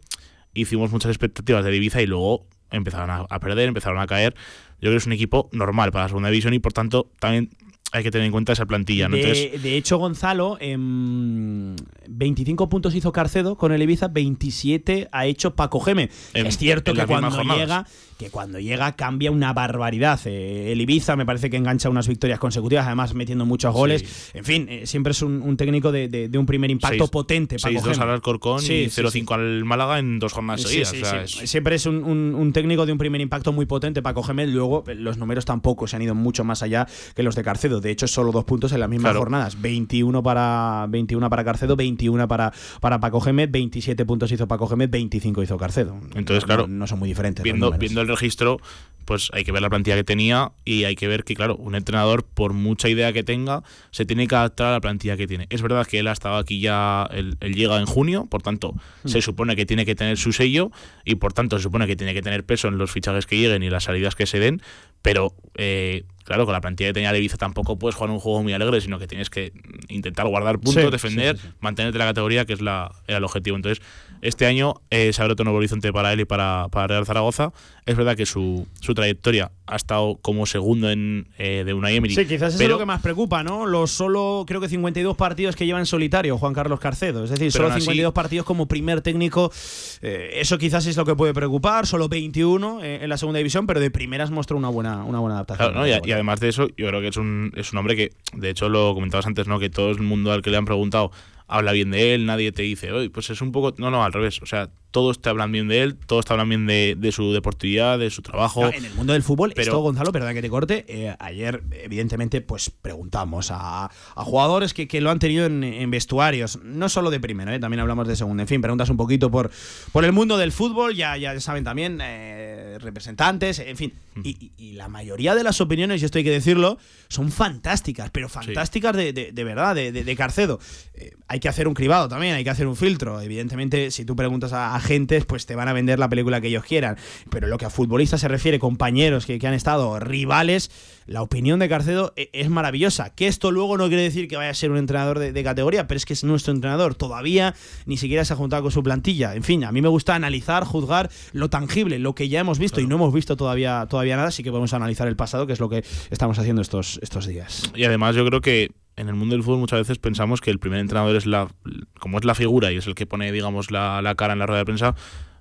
Speaker 7: Hicimos muchas expectativas de Ibiza y luego empezaron a, perder, empezaron a caer. Yo creo que es un equipo normal para la segunda división y por tanto también hay que tener en cuenta esa plantilla.
Speaker 2: De, hecho, Gonzalo, en 25 puntos hizo Carcedo con el Ibiza, 27 ha hecho Paco Geme. es cierto que cuando llega que cuando llega cambia una barbaridad. Eh, el Ibiza me parece que engancha unas victorias consecutivas, además metiendo muchos goles. En fin, eh, siempre es un, técnico de, un primer impacto potente.
Speaker 7: 6-2 al Alcorcón y 0-5 al Málaga en dos jornadas seguidas.
Speaker 2: Siempre es un, técnico de un primer impacto muy potente, Paco Gemel. Luego, eh, los números tampoco se han ido mucho más allá que los de Carcedo. De hecho, solo dos puntos en las mismas jornadas. 21 para, 21 para Carcedo, 21 para, para Paco Gemel, 27 puntos hizo Paco Gemel, 25 hizo Carcedo.
Speaker 7: Entonces, claro.
Speaker 2: No, son muy diferentes.
Speaker 7: Viendo, viendo el registro, pues hay que ver la plantilla que tenía y hay que ver que, claro, un entrenador, por mucha idea que tenga, se tiene que adaptar a la plantilla que tiene. Es verdad que él ha estado aquí ya, él, llega en junio, por tanto, mm. se supone que tiene que tener su sello y por tanto se supone que tiene que tener peso en los fichajes que lleguen y las salidas que se den, pero eh, claro, con la plantilla que tenía Leviza tampoco puedes jugar un juego muy alegre, sino que tienes que intentar guardar puntos, defender, mantenerte la categoría, que es la, era el objetivo. Entonces, este año eh, se abre otro nuevo horizonte para él y para, para Real Zaragoza. Es verdad que su, su trayectoria ha estado como segundo en, eh, de una Emery.
Speaker 2: Sí, quizás es lo que más preocupa, ¿no? Los solo, creo que 52 partidos que lleva en solitario Juan Carlos Carcedo. Es decir, solo 52 partidos como primer técnico. Eh, eso quizás es lo que puede preocupar. Solo 21 eh, en la segunda división, pero de primeras mostró una buena, una buena adaptación.
Speaker 7: y, además de eso, yo creo que es un, es un hombre que, de hecho, lo comentabas antes, ¿no? Que todo el mundo al que le han preguntado habla bien de él, nadie te dice, oye, pues es un poco. No, no, al revés. O sea, todos te hablan bien de él, todos te hablan bien de, su deportividad, de su trabajo.
Speaker 2: en el mundo del fútbol, pero, esto, Gonzalo, perdón que te corte, eh, ayer, evidentemente, pues preguntamos a, jugadores que, lo han tenido en, vestuarios, no solo de primero, eh, también hablamos de segundo. En fin, preguntas un poquito por, por el mundo del fútbol, ya, ya saben también, eh, representantes, en fin. Y, la mayoría de las opiniones, y esto hay que decirlo, son fantásticas, pero fantásticas de, de, verdad, de, Carcedo. hay que hacer un cribado también, hay que hacer un filtro. Evidentemente, si tú preguntas a agentes pues te van a vender la película que ellos quieran. Pero lo que a futbolistas se refiere, compañeros que, que han estado rivales, la opinión de Carcedo e, es maravillosa. Que esto luego no quiere decir que vaya a ser un entrenador de, de, categoría, pero es que es nuestro entrenador. Todavía ni siquiera se ha juntado con su plantilla. En fin, a mí me gusta analizar, juzgar lo tangible, lo que ya hemos visto y no hemos visto todavía, todavía nada, así que podemos analizar el pasado, que es lo que estamos haciendo estos, estos días.
Speaker 7: Y además yo creo que en el mundo del fútbol muchas veces pensamos que el primer entrenador es la como es la figura y es el que pone digamos la, la cara en la rueda de prensa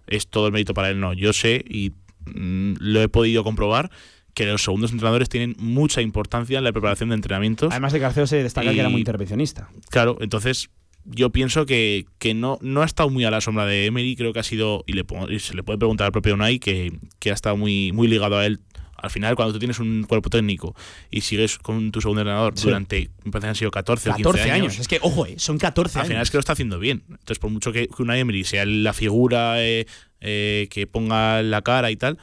Speaker 7: es todo el mérito para él no yo sé y mm, lo he podido comprobar que los segundos entrenadores tienen mucha importancia en la preparación de entrenamientos.
Speaker 2: Además de Carceo se destaca
Speaker 7: Y-
Speaker 2: que era muy intervencionista.
Speaker 7: Claro, entonces yo pienso que, que no, no ha estado muy a la sombra de Emery, creo que ha sido, y, le, y se le puede preguntar al propio Unai, que, que ha estado muy, muy ligado a él. Al final, cuando tú tienes un cuerpo técnico y sigues con tu segundo entrenador
Speaker 2: Sí.
Speaker 7: durante, me parece que han sido 14 o 15
Speaker 2: 14 años. Es que, ojo, eh, son 14
Speaker 7: al
Speaker 2: años.
Speaker 7: final es que lo está haciendo bien. Entonces, por mucho que, que Unai Emery sea la figura eh, eh, que ponga la cara y tal,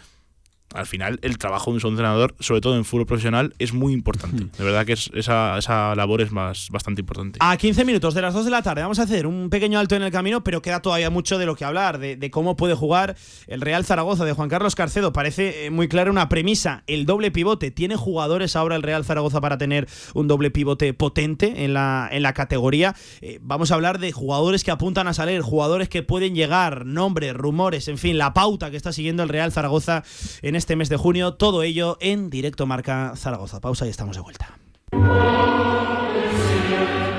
Speaker 7: al final el trabajo de un entrenador, sobre todo en fútbol profesional, es muy importante. De verdad que es- esa, esa labor es más, bastante importante.
Speaker 2: A 15 minutos de las 2 de la tarde vamos a hacer un pequeño alto en el camino, pero queda todavía mucho de lo que hablar, de, de cómo puede jugar el Real Zaragoza de Juan Carlos Carcedo. Parece eh, muy clara una premisa, el doble pivote. ¿Tiene jugadores ahora el Real Zaragoza para tener un doble pivote potente en la, en la categoría? Eh, vamos a hablar de jugadores que apuntan a salir, jugadores que pueden llegar, nombres, rumores, en fin, la pauta que está siguiendo el Real Zaragoza en este mes de junio. Todo ello en directo marca Zaragoza. Pausa y estamos de vuelta.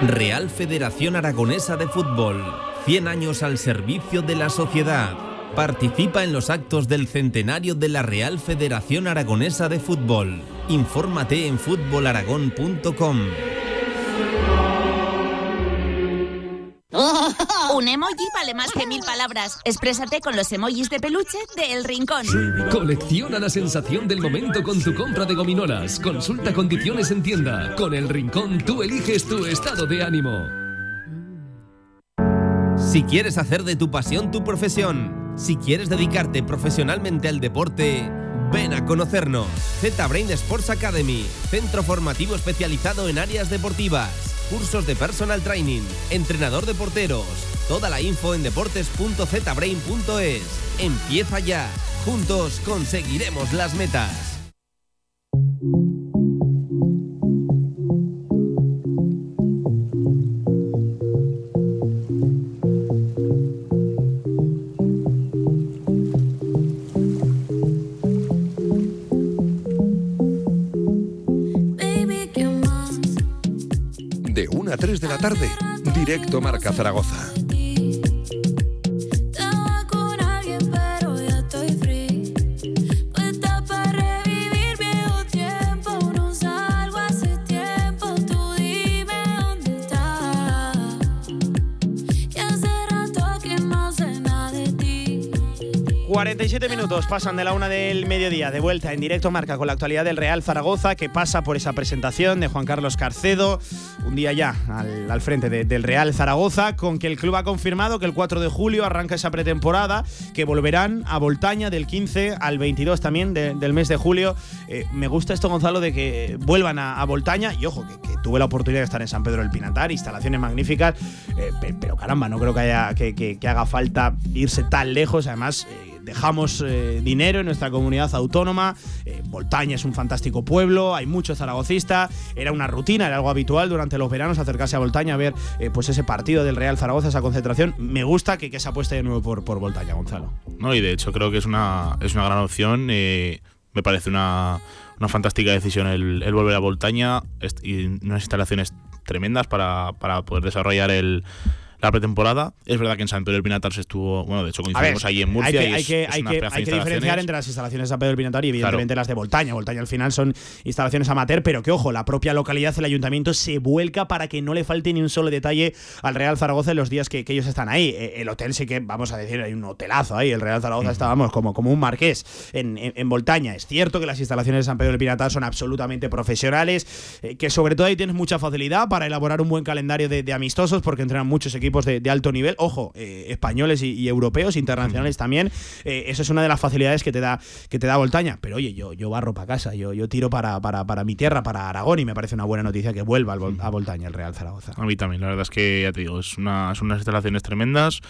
Speaker 3: Real Federación Aragonesa de Fútbol. 100 años al servicio de la sociedad. Participa en los actos del centenario de la Real Federación Aragonesa de Fútbol. Infórmate en fútbolaragón.com.
Speaker 8: Un emoji vale más que mil palabras. Exprésate con los emojis de peluche de El Rincón.
Speaker 9: Colecciona la sensación del momento con tu compra de gominolas. Consulta condiciones en tienda. Con el rincón tú eliges tu estado de ánimo.
Speaker 3: Si quieres hacer de tu pasión tu profesión, si quieres dedicarte profesionalmente al deporte, ven a conocernos. Z-Brain Sports Academy, centro formativo especializado en áreas deportivas, cursos de personal training, entrenador de porteros. Toda la info en deportes.zbrain.es. Empieza ya. Juntos conseguiremos las metas.
Speaker 1: 1 a 3 de la tarde, directo Marca Zaragoza.
Speaker 2: 47 minutos pasan de la una del mediodía, de vuelta en directo marca con la actualidad del Real Zaragoza, que pasa por esa presentación de Juan Carlos Carcedo, un día ya al, frente de- del Real Zaragoza, con que el club ha confirmado que el 4 de julio arranca esa pretemporada, que volverán a Voltaña del 15 al 22 también de- del mes de julio. Eh, me gusta esto, Gonzalo, de que vuelvan a, Voltaña, y ojo, que, tuve la oportunidad de estar en San Pedro del Pinatar, instalaciones magníficas, eh, pe- pero caramba, no creo que, haya, que haga falta irse tan lejos, además... eh, dejamos eh, dinero en nuestra comunidad autónoma. eh, Voltaña es un fantástico pueblo, hay mucho zaragocista. Era una rutina, era algo habitual durante los veranos acercarse a Voltaña a ver eh, pues ese partido del Real Zaragoza, esa concentración. Me gusta que, que se apueste de nuevo por, por Voltaña, Gonzalo.
Speaker 7: ¿no? Y de hecho creo que es una, es una gran opción. me parece una, una fantástica decisión el, el volver a Voltaña y unas instalaciones tremendas para, para poder desarrollar el, la pretemporada. Es verdad que en San Pedro del Pinatar se estuvo, bueno, de hecho coincidimos ahí en Murcia.
Speaker 2: hay que,
Speaker 7: y
Speaker 2: hay
Speaker 7: es-
Speaker 2: que,
Speaker 7: es
Speaker 2: hay que- hay que diferenciar entre las instalaciones de San Pedro del Pinatar y evidentemente
Speaker 7: Claro.
Speaker 2: las de Voltaña. Voltaña al final son instalaciones amateur, pero que ojo, la propia localidad, el ayuntamiento se vuelca para que no le falte ni un solo detalle al Real Zaragoza en los días que, que ellos están ahí. Eh, El hotel sí que, vamos a decir, hay un hotelazo ahí. El Real Zaragoza está, vamos, como, como un marqués en, en- en Voltaña. Es cierto que las instalaciones de San Pedro del Pinatar son absolutamente profesionales, eh, que sobre todo ahí tienes mucha facilidad para elaborar un buen calendario de, de amistosos, porque entrenan muchos equipos de, de alto nivel. Ojo, eh, españoles y, y europeos, internacionales también. Eh, eso es una de las facilidades que te da, que te da Voltaña. Pero oye, yo, yo barro para casa, yo, yo tiro para, para, para mi tierra, para Aragón, y me parece una buena noticia que vuelva a Voltaña el Real Zaragoza.
Speaker 7: A mí también, la verdad es que ya te digo, es una, son unas instalaciones tremendas.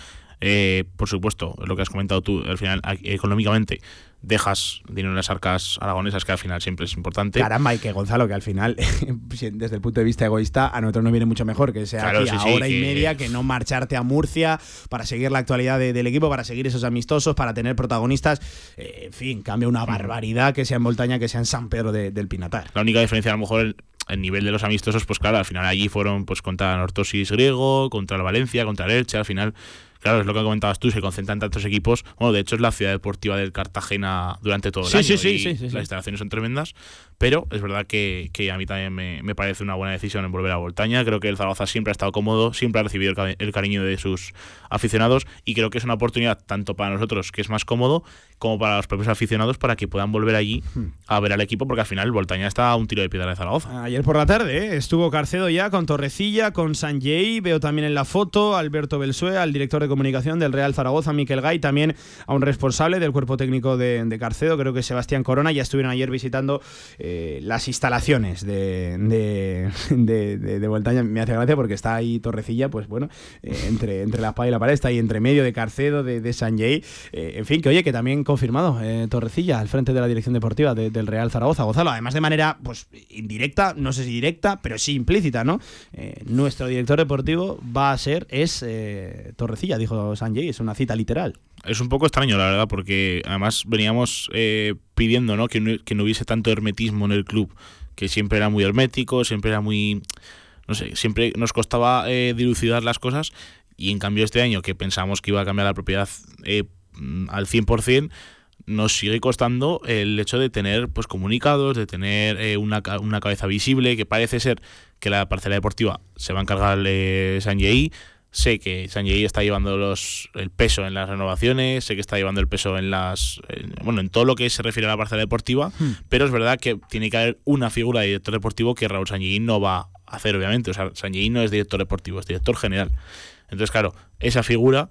Speaker 7: Eh, por supuesto, lo que has comentado tú, al final, a- económicamente, dejas dinero en las arcas aragonesas, que al final siempre es importante.
Speaker 2: Caramba, y que Gonzalo, que al final, [laughs] desde el punto de vista egoísta, a nosotros nos viene mucho mejor que sea
Speaker 7: Claro,
Speaker 2: aquí
Speaker 7: sí,
Speaker 2: a
Speaker 7: sí,
Speaker 2: hora y
Speaker 7: que-
Speaker 2: media que no marcharte a Murcia para seguir la actualidad de- del equipo, para seguir esos amistosos, para tener protagonistas. Eh, en fin, cambia una barbaridad que sea en Voltaña, que sea en San Pedro de- del Pinatar.
Speaker 7: La única diferencia, a lo mejor, el, el nivel de los amistosos, pues claro, al final allí fueron pues contra el Ortosis griego, contra el Valencia, contra el Elche, al final. Claro, es lo que comentabas tú, se concentran tantos equipos. Bueno, de hecho es la ciudad deportiva del Cartagena durante todo el
Speaker 2: Sí,
Speaker 7: año
Speaker 2: sí, sí,
Speaker 7: y
Speaker 2: sí, sí, sí.
Speaker 7: las instalaciones son tremendas. Pero es verdad que, que a mí también me, me parece una buena decisión en volver a Voltaña. Creo que el Zaragoza siempre ha estado cómodo, siempre ha recibido el, ca- el cariño de sus aficionados y creo que es una oportunidad tanto para nosotros, que es más cómodo, como para los propios aficionados para que puedan volver allí
Speaker 2: Hmm.
Speaker 7: a ver al equipo, porque al final Voltaña está a un tiro de piedra de Zaragoza.
Speaker 2: Ayer por la tarde ¿eh? estuvo Carcedo ya con Torrecilla, con Sanjay, veo también en la foto a Alberto Belsué, al director de comunicación del Real Zaragoza, Miquel Gay, también a un responsable del cuerpo técnico de, de Carcedo, creo que Sebastián Corona, ya estuvieron ayer visitando eh, las instalaciones de, de, de, de- de Voltaña. Me hace gracia porque está ahí Torrecilla, pues bueno, eh, entre, entre la espada y la pared, está ahí entre medio de Carcedo, de, de Sanjay. Eh, en fin, que oye, que también confirmado eh, Torrecilla al frente de la dirección deportiva de- del Real Zaragoza. Gonzalo, además de manera pues indirecta, no sé si directa, pero sí implícita, ¿no? Eh, nuestro director deportivo va a ser, es eh, Torrecilla, dijo Sanjay, es una cita literal.
Speaker 7: Es un poco extraño, la verdad, porque además veníamos eh, pidiendo ¿no? Que, no, que no hubiese tanto hermetismo en el club, que siempre era muy hermético, siempre era muy. No sé, siempre nos costaba eh, dilucidar las cosas y en cambio este año que pensamos que iba a cambiar la propiedad eh, mm, al 100%, nos sigue costando el hecho de tener pues comunicados, de tener eh, una, una cabeza visible, que parece ser que la parcela deportiva se va a encargar eh, Sanjei. Sé que Sanjei está llevando los, el peso en las renovaciones, sé que está llevando el peso en las en- bueno, en todo lo que se refiere a la parcela deportiva, pero es verdad que tiene que haber una figura de director deportivo que Raúl Sanjei no va a hacer, obviamente. O sea, Sanjei no es director deportivo, es director general. Entonces, claro, esa figura,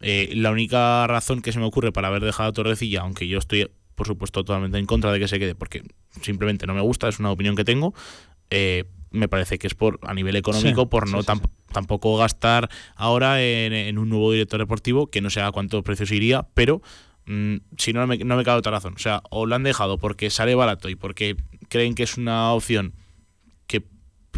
Speaker 7: eh, la única razón que se me ocurre para haber dejado a Torrecilla, aunque yo estoy, por supuesto, totalmente en contra de que se quede, porque simplemente no me gusta, es una opinión que tengo, eh, me parece que es por a nivel económico,
Speaker 2: Sí,
Speaker 7: por no
Speaker 2: sí,
Speaker 7: tamp- tampoco gastar ahora en, en un nuevo director deportivo, que no sé a cuántos precios iría, pero mm, si no, no me, no me cabe otra razón. O sea, o lo han dejado porque sale barato y porque creen que es una opción que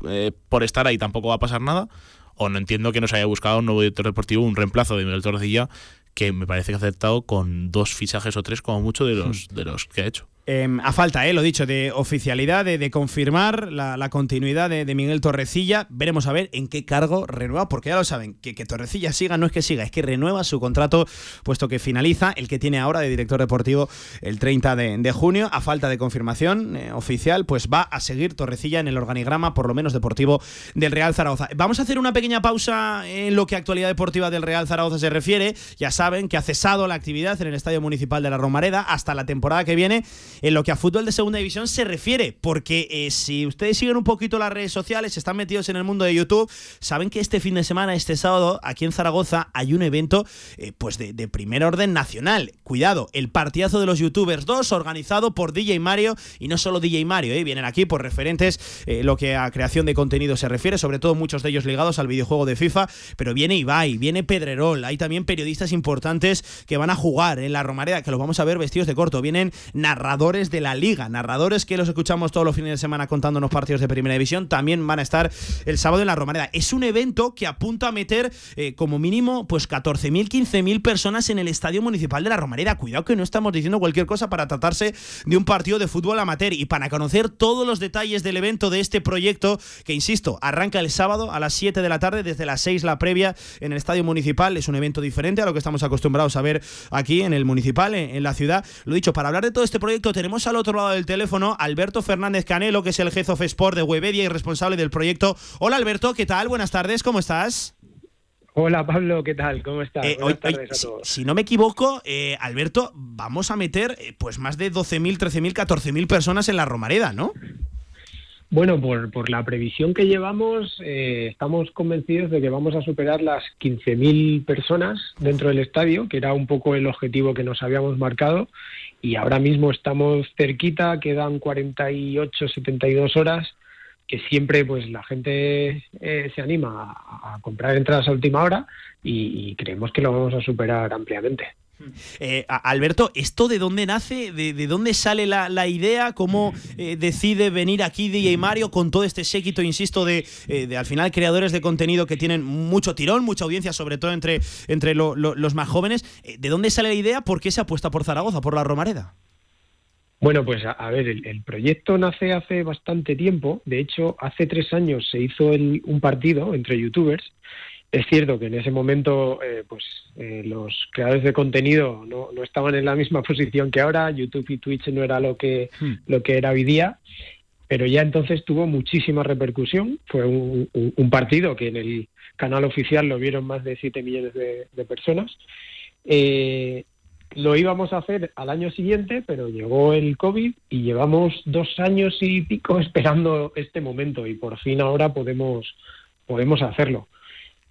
Speaker 7: eh, por estar ahí tampoco va a pasar nada, o no entiendo que no se haya buscado un nuevo director deportivo, un reemplazo de Miguel Torrecilla, que me parece que ha aceptado con dos fichajes o tres como mucho de los, de los que ha hecho.
Speaker 2: Eh, a falta, eh, lo dicho, de oficialidad, de, confirmar la, continuidad de, Miguel Torrecilla. Veremos a ver en qué cargo renueva, porque ya lo saben, que, Torrecilla siga no es que siga, es que renueva su contrato, puesto que finaliza el que tiene ahora de director deportivo el 30 de, de junio. A falta de confirmación eh, oficial, pues va a seguir Torrecilla en el organigrama, por lo menos deportivo, del Real Zaragoza. Vamos a hacer una pequeña pausa en lo que a actualidad deportiva del Real Zaragoza se refiere. Ya saben que ha cesado la actividad en el Estadio Municipal de la Romareda hasta la temporada que viene en lo que a fútbol de segunda división se refiere, porque eh, si ustedes siguen un poquito las redes sociales, están metidos en el mundo de YouTube, saben que este fin de semana, este sábado, aquí en Zaragoza, hay un evento eh, pues de, de primer orden nacional. Cuidado, el partidazo de los youtubers 2, organizado por DJ Mario, y no solo DJ Mario, eh, vienen aquí por referentes eh, lo que a creación de contenido se refiere, sobre todo muchos de ellos ligados al videojuego de FIFA, pero viene Ibai, viene Pedrerol, hay también periodistas importantes que van a jugar en la Romareda, que los vamos a ver vestidos de corto, vienen narradores de la liga, narradores que los escuchamos todos los fines de semana contándonos partidos de primera división, también van a estar el sábado en la Romareda. Es un evento que apunta a meter eh, como mínimo pues 14.000, 15.000 personas en el estadio municipal de la Romareda. Cuidado que no estamos diciendo cualquier cosa para tratarse de un partido de fútbol amateur y para conocer todos los detalles del evento de este proyecto que, insisto, arranca el sábado a las 7 de la tarde, desde las 6 la previa en el estadio municipal. Es un evento diferente a lo que estamos acostumbrados a ver aquí en el municipal, en, en la ciudad. Lo dicho, para hablar de todo este proyecto tenemos al otro lado del teléfono Alberto Fernández Canelo, que es el Head of Sport de Webedia y responsable del proyecto. Hola Alberto, ¿qué tal? Buenas tardes, ¿cómo estás?
Speaker 10: Hola Pablo, ¿qué tal? ¿Cómo estás?
Speaker 2: Eh,
Speaker 10: tardes
Speaker 2: si,
Speaker 10: a todos.
Speaker 2: si no me equivoco, eh, Alberto, vamos a meter eh, pues más de 12.000, 13.000, 14.000 personas en la Romareda, ¿no?
Speaker 10: Bueno, por, por la previsión que llevamos, eh, estamos convencidos de que vamos a superar las 15.000 personas dentro del estadio, que era un poco el objetivo que nos habíamos marcado. Y ahora mismo estamos cerquita, quedan 48, 72 horas que siempre pues la gente eh, se anima a, comprar entradas a última hora y creemos que lo vamos a superar ampliamente.
Speaker 2: Eh, Alberto, ¿esto de dónde nace? ¿De, de dónde sale la, idea? ¿Cómo eh, decide venir aquí DJ Mario con todo este séquito, insisto, de, eh, de al final creadores de contenido que tienen mucho tirón, mucha audiencia, sobre todo entre, entre lo- lo- los más jóvenes? ¿De dónde sale la idea? ¿Por qué se apuesta por Zaragoza, por la Romareda?
Speaker 10: Bueno, pues a, ver, el, el proyecto nace hace bastante tiempo. De hecho, hace tres años se hizo el- un partido entre youtubers. Es cierto que en ese momento, eh, pues eh, los creadores de contenido no, no estaban en la misma [laughs] posición que ahora. YouTube y Twitch no era lo que lo que era hoy día. Pero ya entonces tuvo muchísima repercusión. Fue un, un- un partido que en el canal oficial lo vieron más de 7 millones de, de personas. Eh, lo íbamos a hacer al año siguiente, pero llegó el COVID y llevamos dos años y pico esperando este momento y por fin ahora podemos, podemos hacerlo.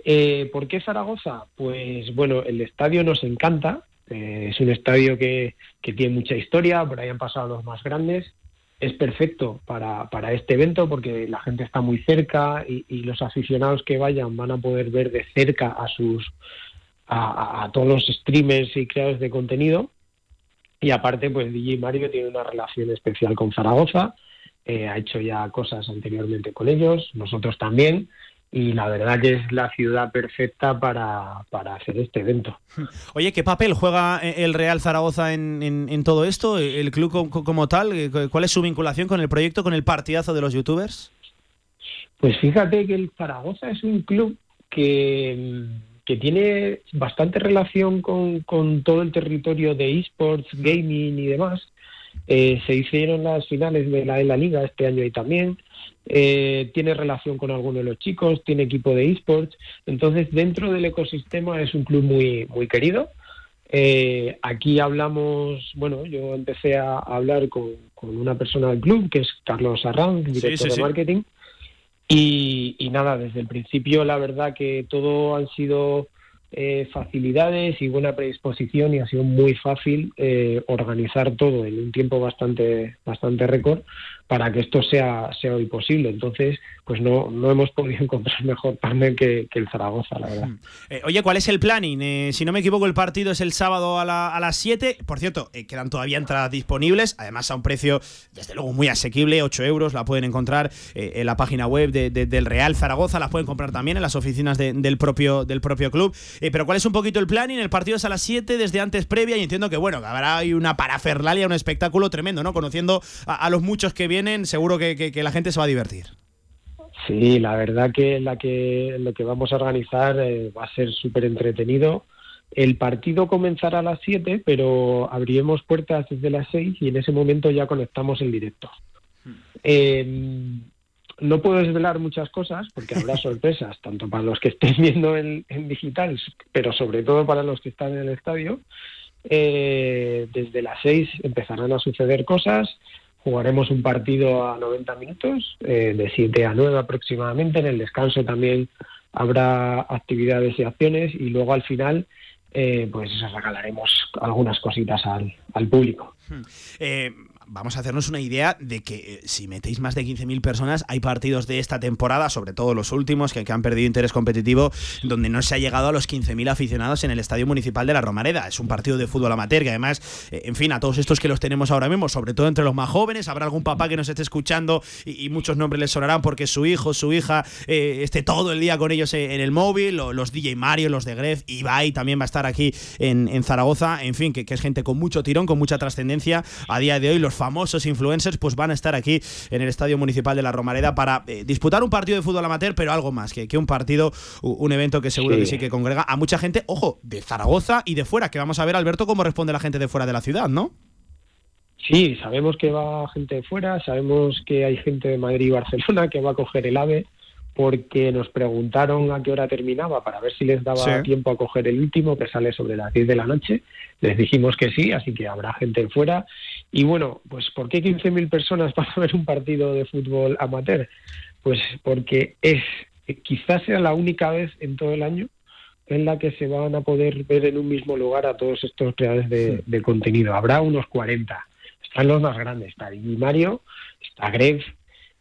Speaker 10: Eh, ¿Por qué Zaragoza? Pues bueno, el estadio nos encanta, eh, es un estadio que, tiene mucha historia, por ahí han pasado los más grandes, es perfecto para, este evento porque la gente está muy cerca y, los aficionados que vayan van a poder ver de cerca a sus a todos los streamers y creadores de contenido. Y aparte pues DJ Mario tiene una relación especial con Zaragoza. Eh, ha hecho ya cosas anteriormente con ellos nosotros también y la verdad que es la ciudad perfecta para, para hacer este evento [laughs]
Speaker 2: Oye, ¿qué papel juega eh, el Real Zaragoza en, en- en todo esto? ¿El club co- co- como tal? Eh, ¿Cuál es su vinculación con el proyecto, con el partidazo de los youtubers?
Speaker 10: Pues fíjate que el Zaragoza es un club que, que tiene bastante relación con, con todo el territorio de esports, gaming y demás. Eh, se hicieron las finales de la, de la liga este año y también. Eh, tiene relación con algunos de los chicos, tiene equipo de esports. Entonces, dentro del ecosistema es un club muy, muy querido. Eh, aquí hablamos, bueno, yo empecé a hablar con, con una persona del club, que es Carlos Arranz, director
Speaker 2: sí,
Speaker 10: de
Speaker 2: sí.
Speaker 10: marketing. Y, y nada, desde el principio la verdad que todo han sido eh, facilidades y buena predisposición y ha sido muy fácil eh, organizar todo en un tiempo bastante bastante récord para que esto sea sea hoy posible. Entonces, pues no, no hemos podido [laughs] encontrar mejor partner que, que el Zaragoza, la verdad.
Speaker 2: Eh, oye, ¿cuál es el planning? Eh, si no me equivoco, el partido es el sábado a, la- a las 7. Por cierto, eh, quedan todavía entradas disponibles, además a un precio, desde luego, muy asequible, 8 euros. La pueden encontrar eh, en la página web de- de- del Real Zaragoza, la pueden comprar también en las oficinas de- del, propio, del propio club. Pero ¿cuál es un poquito el planning? El partido es a las 7, desde antes previa, y entiendo que, bueno, habrá una parafernalia, un espectáculo tremendo, ¿no? Conociendo a, a los muchos que vienen, seguro que- que- que la gente se va a divertir.
Speaker 10: Sí, la verdad que la que lo que vamos a organizar eh, va a ser súper entretenido. El partido comenzará a las 7, pero abriremos puertas desde las 6 y en ese momento ya conectamos en directo. Eh, no puedo desvelar muchas cosas porque habrá [laughs] sorpresas, tanto para los que estén viendo en, en digital, pero sobre todo para los que están en el estadio. Eh, desde las 6 empezarán a suceder cosas. Jugaremos un partido a 90 minutos, eh, de 7 a 9 aproximadamente. En el descanso también habrá actividades y acciones y luego al final eh, pues regalaremos algunas cositas al, al público.
Speaker 2: Eh, vamos a hacernos una idea de que eh, si metéis más de 15.000 personas, hay partidos de esta temporada, sobre todo los últimos, que, han perdido interés competitivo, donde no se ha llegado a los 15.000 aficionados en el Estadio Municipal de la Romareda. Es un partido de fútbol amateur que además, eh, en fin, a todos estos que los tenemos ahora mismo, sobre todo entre los más jóvenes, habrá algún papá que nos esté escuchando y, muchos nombres les sonarán porque su hijo, su hija, eh, esté todo el día con ellos en el móvil, los DJ Mario, los de Gref, Ibai también va a estar aquí en, en Zaragoza, en fin, que, que es gente con mucho tirón, con mucha trascendencia. A día de hoy los famosos influencers pues van a estar aquí en el Estadio Municipal de la Romareda para eh, disputar un partido de fútbol amateur, pero algo más que, que un partido, un evento que seguro
Speaker 10: Sí.
Speaker 2: que sí que congrega a mucha gente, ojo, de Zaragoza y de fuera, que vamos a ver, Alberto, cómo responde la gente de fuera de la ciudad, ¿no?
Speaker 10: Sí, sabemos que va gente de fuera, sabemos que hay gente de Madrid y Barcelona que va a coger el AVE porque nos preguntaron a qué hora terminaba para ver si les daba
Speaker 2: Sí.
Speaker 10: tiempo a coger el último que sale sobre las 10 de la noche. Les dijimos que sí, así que habrá gente de fuera. Y bueno, pues ¿por qué 15.000 personas [laughs] para ver un partido de fútbol amateur? Pues porque es quizás sea la única vez en todo el año en la que se van a poder ver en un mismo lugar a todos estos creadores de, de contenido. Habrá unos 40. Están los más grandes. Está Mario, está Gref,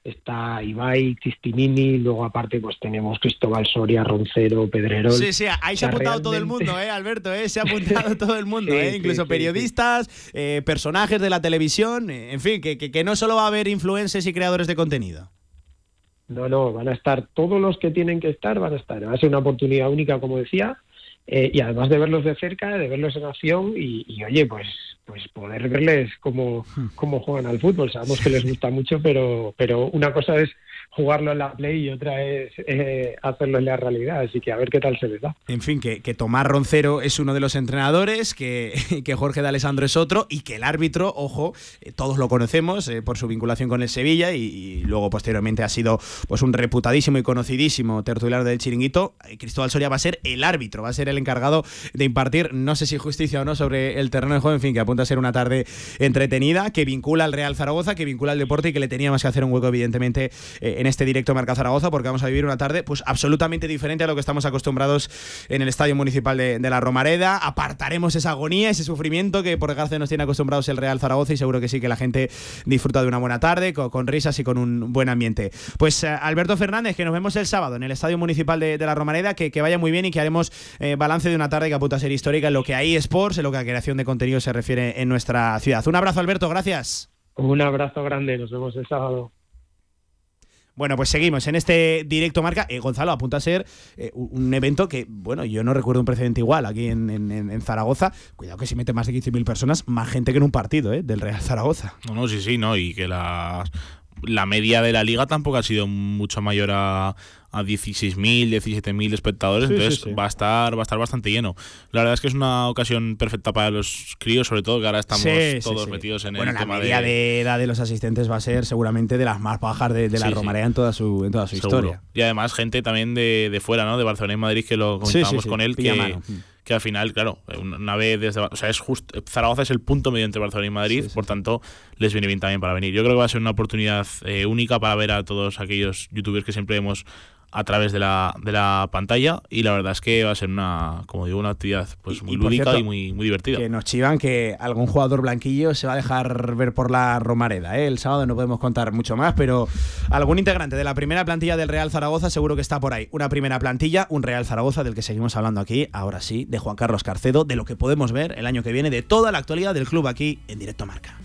Speaker 10: está Ibai, Cristinini, luego aparte pues tenemos Cristóbal Soria, Roncero, Pedrerol.
Speaker 2: Sí, sí, ahí se ha apuntado todo el mundo, ¿eh, Alberto? ¿eh? Se ha apuntado [laughs] todo el mundo,
Speaker 10: Sí,
Speaker 2: ¿eh?
Speaker 10: sí,
Speaker 2: Incluso
Speaker 10: sí,
Speaker 2: periodistas, eh, personajes de la televisión, eh, en fin, que, que- que no solo va a haber influencers y creadores de contenido.
Speaker 10: No, no, van a estar todos los que tienen que estar, van a estar. Va a ser una oportunidad única, como decía, eh, y además de verlos de cerca, de verlos en acción y, y, oye, pues pues poder verles cómo, cómo juegan al fútbol. Sabemos que les gusta mucho, pero, pero una cosa es jugarlo en la Play y otra es eh, hacerlo en la realidad. Así que a ver qué tal se les da.
Speaker 2: En fin, que, que Tomás Roncero es uno de los entrenadores, que, [laughs] que Jorge de Alessandro es otro y que el árbitro, ojo, eh, todos lo conocemos eh, por su vinculación con el Sevilla y, luego posteriormente ha sido pues un reputadísimo y conocidísimo tertuliano del chiringuito. Eh, Cristóbal Soria va a ser el árbitro, va a ser el encargado de impartir, no sé si justicia o no, sobre el terreno de juego, en fin, que apunta a ser una tarde entretenida, que vincula al Real Zaragoza, que vincula al deporte y que le teníamos que hacer un hueco, evidentemente, eh, en este directo Marca Zaragoza, porque vamos a vivir una tarde pues absolutamente diferente a lo que estamos acostumbrados en el Estadio Municipal de, la Romareda. Apartaremos esa agonía, ese sufrimiento que por desgracia nos tiene acostumbrados el Real Zaragoza y seguro que sí que la gente disfruta de una buena tarde, con, risas y con un buen ambiente. Pues eh, Alberto Fernández, que nos vemos el sábado en el Estadio Municipal de, la Romareda, que, vaya muy bien y que haremos eh, balance de una tarde que apunta a ser histórica en lo que a eSports, en lo que a creación de contenido se refiere en nuestra ciudad. Un abrazo, Alberto, gracias.
Speaker 10: Un abrazo grande, nos vemos el sábado.
Speaker 2: Bueno, pues seguimos en este directo marca. Eh, Gonzalo, apunta a ser eh, un evento que, bueno, yo no recuerdo un precedente igual aquí en, Zaragoza. Cuidado que si mete más de 15.000 personas, más gente que en un partido ¿eh? del Real Zaragoza.
Speaker 7: No, no, sí, sí, no. Y que la, la media de la liga tampoco ha sido mucho mayor a, a 16.000, 17.000 espectadores.
Speaker 2: Sí,
Speaker 7: entonces
Speaker 2: sí.
Speaker 7: va a estar va a estar bastante lleno. La verdad es que es una ocasión perfecta para los críos, sobre todo que ahora estamos todos metidos en
Speaker 2: Bueno,
Speaker 7: el
Speaker 2: la
Speaker 7: tema
Speaker 2: media
Speaker 7: de.
Speaker 2: de... edad de los asistentes va a ser seguramente de las más bajas de, de la. Romareda en toda su, en toda su
Speaker 7: Seguro.
Speaker 2: historia.
Speaker 7: Y además gente también de, de fuera, ¿no? De Barcelona y Madrid, que lo comentábamos con él,
Speaker 2: pilla
Speaker 7: que,
Speaker 2: mano.
Speaker 7: que al final, claro, una vez desde... O sea, es justo... Zaragoza es el punto medio entre Barcelona y Madrid, por tanto, les viene bien también para venir. Yo creo que va a ser una oportunidad eh, única para ver a todos aquellos youtubers que siempre vemos a través de la, de la pantalla y la verdad es que va a ser una, como digo, una actividad pues muy
Speaker 2: y
Speaker 7: lúdica
Speaker 2: cierto,
Speaker 7: y muy, muy divertida.
Speaker 2: Que nos chivan que algún jugador blanquillo se va a dejar ver por la Romareda. ¿eh? El sábado no podemos contar mucho más, pero algún integrante de la primera plantilla del Real Zaragoza seguro que está por ahí. Una primera plantilla, un Real Zaragoza del que seguimos hablando aquí, ahora sí, de Juan Carlos Carcedo, de lo que podemos ver el año que viene, de toda la actualidad del club aquí en Directo Marca.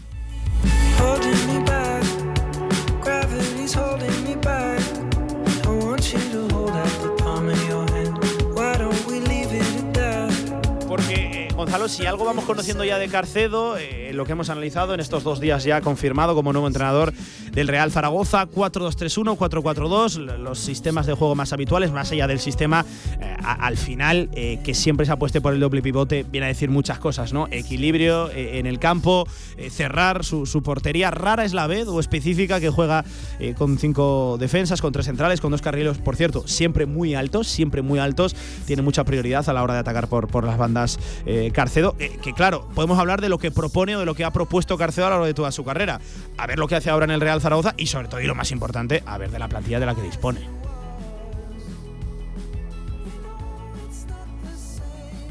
Speaker 2: Gonzalo, si algo vamos conociendo ya de Carcedo, eh, lo que hemos analizado en estos dos días ya confirmado como nuevo entrenador del Real Zaragoza, 4-2-3-1, 4-4-2, l- los sistemas de juego más habituales, más allá del sistema, eh, al final, eh, que siempre se apueste por el doble pivote, viene a decir muchas cosas, ¿no? Equilibrio en el campo, cerrar su, portería. Rara es la vez o específica que juega con cinco defensas, con tres centrales, con dos carriles, por cierto, siempre muy altos, siempre muy altos. Tiene mucha prioridad a la hora de atacar por, por las bandas eh, Carcedo. eh, que claro, podemos hablar de lo que propone o de lo que ha propuesto Carcedo a lo largo de toda su carrera. A ver lo que hace ahora en el Real Zaragoza y sobre todo, y lo más importante, a ver de la plantilla de la que dispone.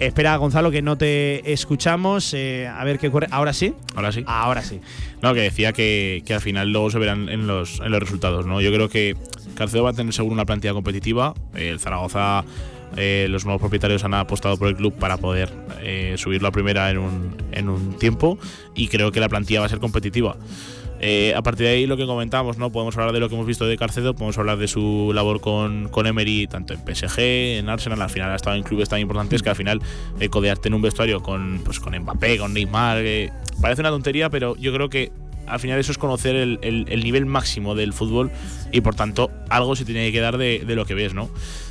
Speaker 2: Espera, Gonzalo, que no te escuchamos. eh, a ver qué ocurre. ¿Ahora sí?
Speaker 7: Ahora sí.
Speaker 2: Ahora sí.
Speaker 7: No, que decía que, que al final luego se verán en los, en los resultados, ¿no? Yo creo que Carcedo va a tener seguro una plantilla competitiva. El Zaragoza, eh, los nuevos propietarios han apostado por el club para poder eh, subirlo a primera en un, en un tiempo y creo que la plantilla va a ser competitiva. Eh, a partir de ahí lo que comentamos, ¿no? Podemos hablar de lo que hemos visto de Carcedo, podemos hablar de su labor con, con Emery, tanto en PSG, en Arsenal, al final ha estado en clubes tan importantes que al final eh, codearte en un vestuario con, pues, con Mbappé, con Neymar, eh, parece una tontería, pero yo creo que al final eso es conocer el, el- el nivel máximo del fútbol y por tanto algo se tiene que quedar de, de lo que ves, ¿no?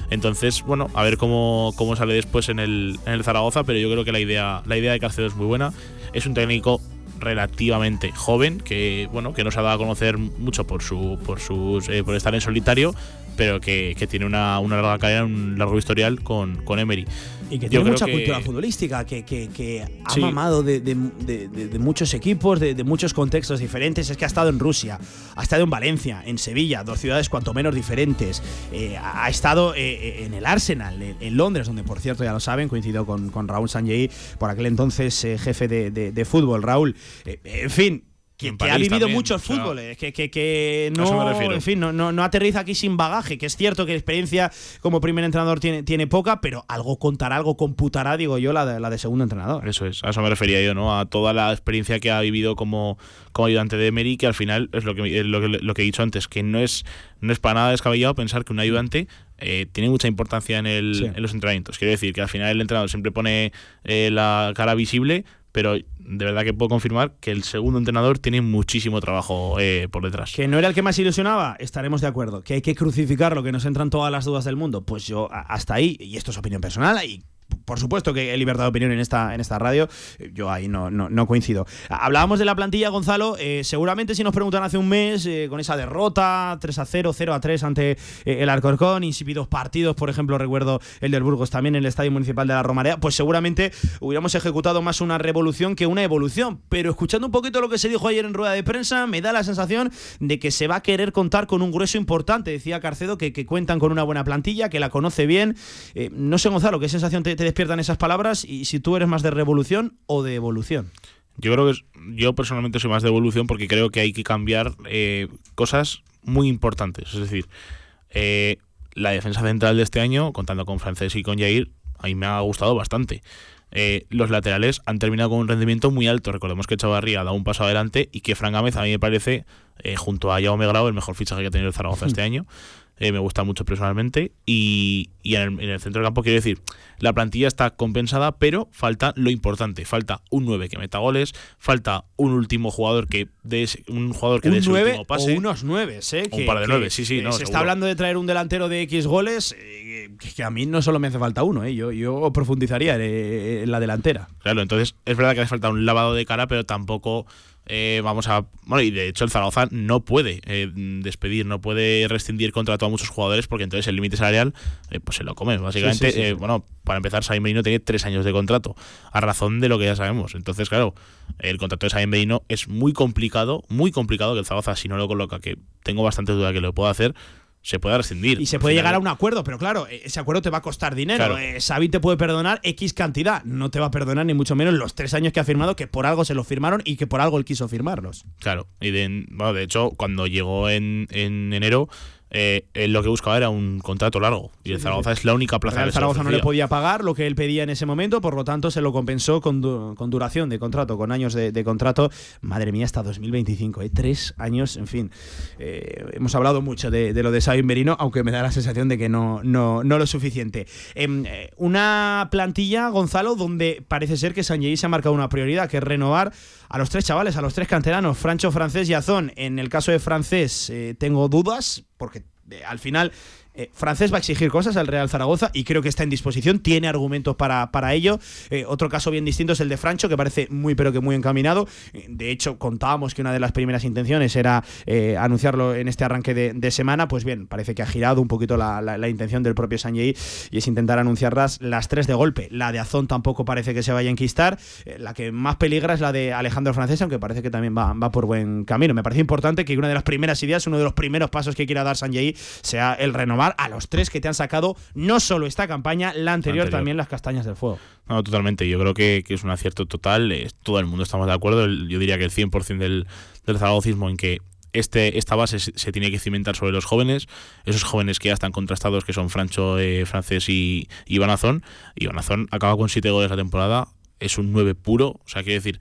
Speaker 7: Entonces, bueno, a ver cómo, cómo sale después en el, en el Zaragoza, pero yo creo que la idea, la idea de Carcedo es muy buena. Es un técnico relativamente joven que bueno que no se ha dado a conocer mucho por su por sus eh, por estar en solitario pero que, que tiene una, una larga carrera un largo historial con, con Emery
Speaker 2: Y que tiene mucha
Speaker 7: que-
Speaker 2: cultura futbolística, que, que- que ha
Speaker 7: Sí.
Speaker 2: mamado de, de- de- de- de muchos equipos, de, de muchos contextos diferentes. Es que ha estado en Rusia, ha estado en Valencia, en Sevilla, dos ciudades cuanto menos diferentes. Eh, ha estado eh, eh, en el Arsenal, en, en Londres, donde por cierto ya lo saben, coincidió con, con Raúl Sanjay, por aquel entonces eh, jefe de, fútbol. Raúl, en fin. Que, que ha vivido
Speaker 7: también,
Speaker 2: mucho el
Speaker 7: o sea,
Speaker 2: fútbol, eh, que, que, que no, en fin, no, no, no aterriza aquí sin bagaje, que es cierto que experiencia como primer entrenador tiene, tiene poca, pero algo contará, algo computará, digo yo, la de, la de segundo entrenador.
Speaker 7: Eso es, a eso me refería yo, ¿no? A toda la experiencia que ha vivido como, como ayudante de Emery, que al final es lo que, es lo que, lo que he dicho antes, que no es, no es para nada descabellado pensar que un ayudante eh, tiene mucha importancia en, el,
Speaker 2: Sí.
Speaker 7: en los entrenamientos. Quiero decir que al final el entrenador siempre pone eh, la cara visible, pero de verdad que puedo confirmar que el segundo entrenador tiene muchísimo trabajo eh, por detrás.
Speaker 2: Que no era el que más ilusionaba, estaremos de acuerdo. Que hay que crucificarlo, que nos entran todas las dudas del mundo. Pues yo hasta ahí, y esto es opinión personal, y por supuesto que hay libertad de opinión en esta, en esta radio, yo ahí no, no, no coincido. Hablábamos de la plantilla, Gonzalo, eh, seguramente si nos preguntan hace un mes, eh, con esa derrota, 3 a 0, 0 a 3 ante eh, el Alcorcón, insípidos partidos, por ejemplo, recuerdo el del Burgos también en el Estadio Municipal de la Romarea, pues seguramente hubiéramos ejecutado más una revolución que una evolución. Pero escuchando un poquito lo que se dijo ayer en rueda de prensa, me da la sensación de que se va a querer contar con un grueso importante. Decía Carcedo que, que cuentan con una buena plantilla, que la conoce bien. No sé, Gonzalo, ¿qué sensación te, te despiertan esas palabras? Y si tú eres más de revolución o de evolución.
Speaker 7: Yo creo que es- yo personalmente soy más de evolución porque creo que hay que cambiar eh, cosas muy importantes. Es decir, eh, la defensa central de este año, contando con Francés y con Jair, a mí me ha gustado bastante. Eh, los laterales han terminado con un rendimiento muy alto. Recordemos que Chavarría ha dado un paso adelante y que Fran Gámez a mí me parece, eh, junto a Jaume Grau, el mejor fichaje que ha tenido el Zaragoza este [laughs] año. Eh, me gusta mucho personalmente. Y, y en, el, en el centro del campo, quiero decir, la plantilla está compensada, pero falta lo importante. Falta un 9 que meta goles, falta un último jugador que dé un jugador que dé
Speaker 2: Un
Speaker 7: ese
Speaker 2: 9
Speaker 7: último
Speaker 2: o unos 9, ¿eh?
Speaker 7: Un par de nueves, sí, sí, no,
Speaker 2: se está hablando de traer un delantero de X goles, eh, que a mí no solo me hace falta uno, ¿eh? yo, yo profundizaría en la delantera.
Speaker 7: Claro, entonces es verdad que hace falta un lavado de cara, pero tampoco eh, vamos a. Bueno, y de hecho el Zaragoza no puede eh, despedir, no puede rescindir contrato a muchos jugadores porque entonces el límite salarial eh, pues se lo come. Básicamente,
Speaker 2: Sí, sí, sí,
Speaker 7: eh, bueno, para empezar, Sain Merino tiene tres años de contrato, a razón de lo que ya sabemos. Entonces, claro, el contrato de Sain Merino es muy complicado, muy complicado que el Zaragoza, si no lo coloca, que tengo bastante duda que lo pueda hacer, se pueda rescindir.
Speaker 2: Y se puede
Speaker 7: final-
Speaker 2: llegar a un acuerdo, pero claro, eh, ese acuerdo te va a costar dinero.
Speaker 7: Claro.
Speaker 2: Eh, Xavi te puede perdonar X cantidad, no te va a perdonar ni mucho menos los tres años que ha firmado, que por algo se los firmaron y que por algo él quiso firmarlos.
Speaker 7: Claro, y de, bueno, de hecho, cuando llegó en, en enero, eh, él lo que buscaba era un contrato largo. Y el Zaragoza es la única plaza se le
Speaker 2: Zaragoza no le podía pagar lo que él pedía en ese momento, por lo tanto se lo compensó con, du- con duración de contrato, con años de, de contrato. Madre mía, hasta 2025, ¿eh? tres años, en fin. Eh, hemos hablado mucho de, de lo de Xavi Merino, aunque me da la sensación de que no, no, no lo suficiente. Em, eh, una plantilla, Gonzalo, donde parece ser que Sanjei se ha marcado una prioridad, que es renovar a los tres chavales, a los tres canteranos, Francho, Francés y Azón. En el caso de Francés eh, tengo dudas, porque eh, al final eh, Francés va a exigir cosas al Real Zaragoza y creo que está en disposición, tiene argumentos para, para ello. Eh, otro caso bien distinto es el de Francho, que parece muy pero que muy encaminado. Eh, De hecho, contábamos que una de las primeras intenciones era anunciarlo en este arranque de, semana. Pues bien, parece que ha girado un poquito la, la- intención del propio Sanjei y es intentar anunciarlas las tres de golpe. La de Azón tampoco parece que se vaya a enquistar. La que más peligra es la de Alejandro Francés, aunque parece que también va, va por buen camino. Me parece importante que una de las primeras ideas, uno de los primeros pasos que quiera dar Sanjei sea el renovar a los tres que te han sacado no solo esta campaña, la anterior,
Speaker 7: anterior.
Speaker 2: también las castañas del fuego.
Speaker 7: No, totalmente. Yo creo que, que es un acierto total. eh, todo el mundo estamos de acuerdo. el- yo diría que el 100% del, del zaragocismo en que este, esta base se, tiene que cimentar sobre los jóvenes, esos jóvenes que ya están contrastados, que son Francho, eh, Francés y, Iván Azón. Iván Azón acaba con 7 goles la temporada, es un 9 puro. O sea, quiere decir,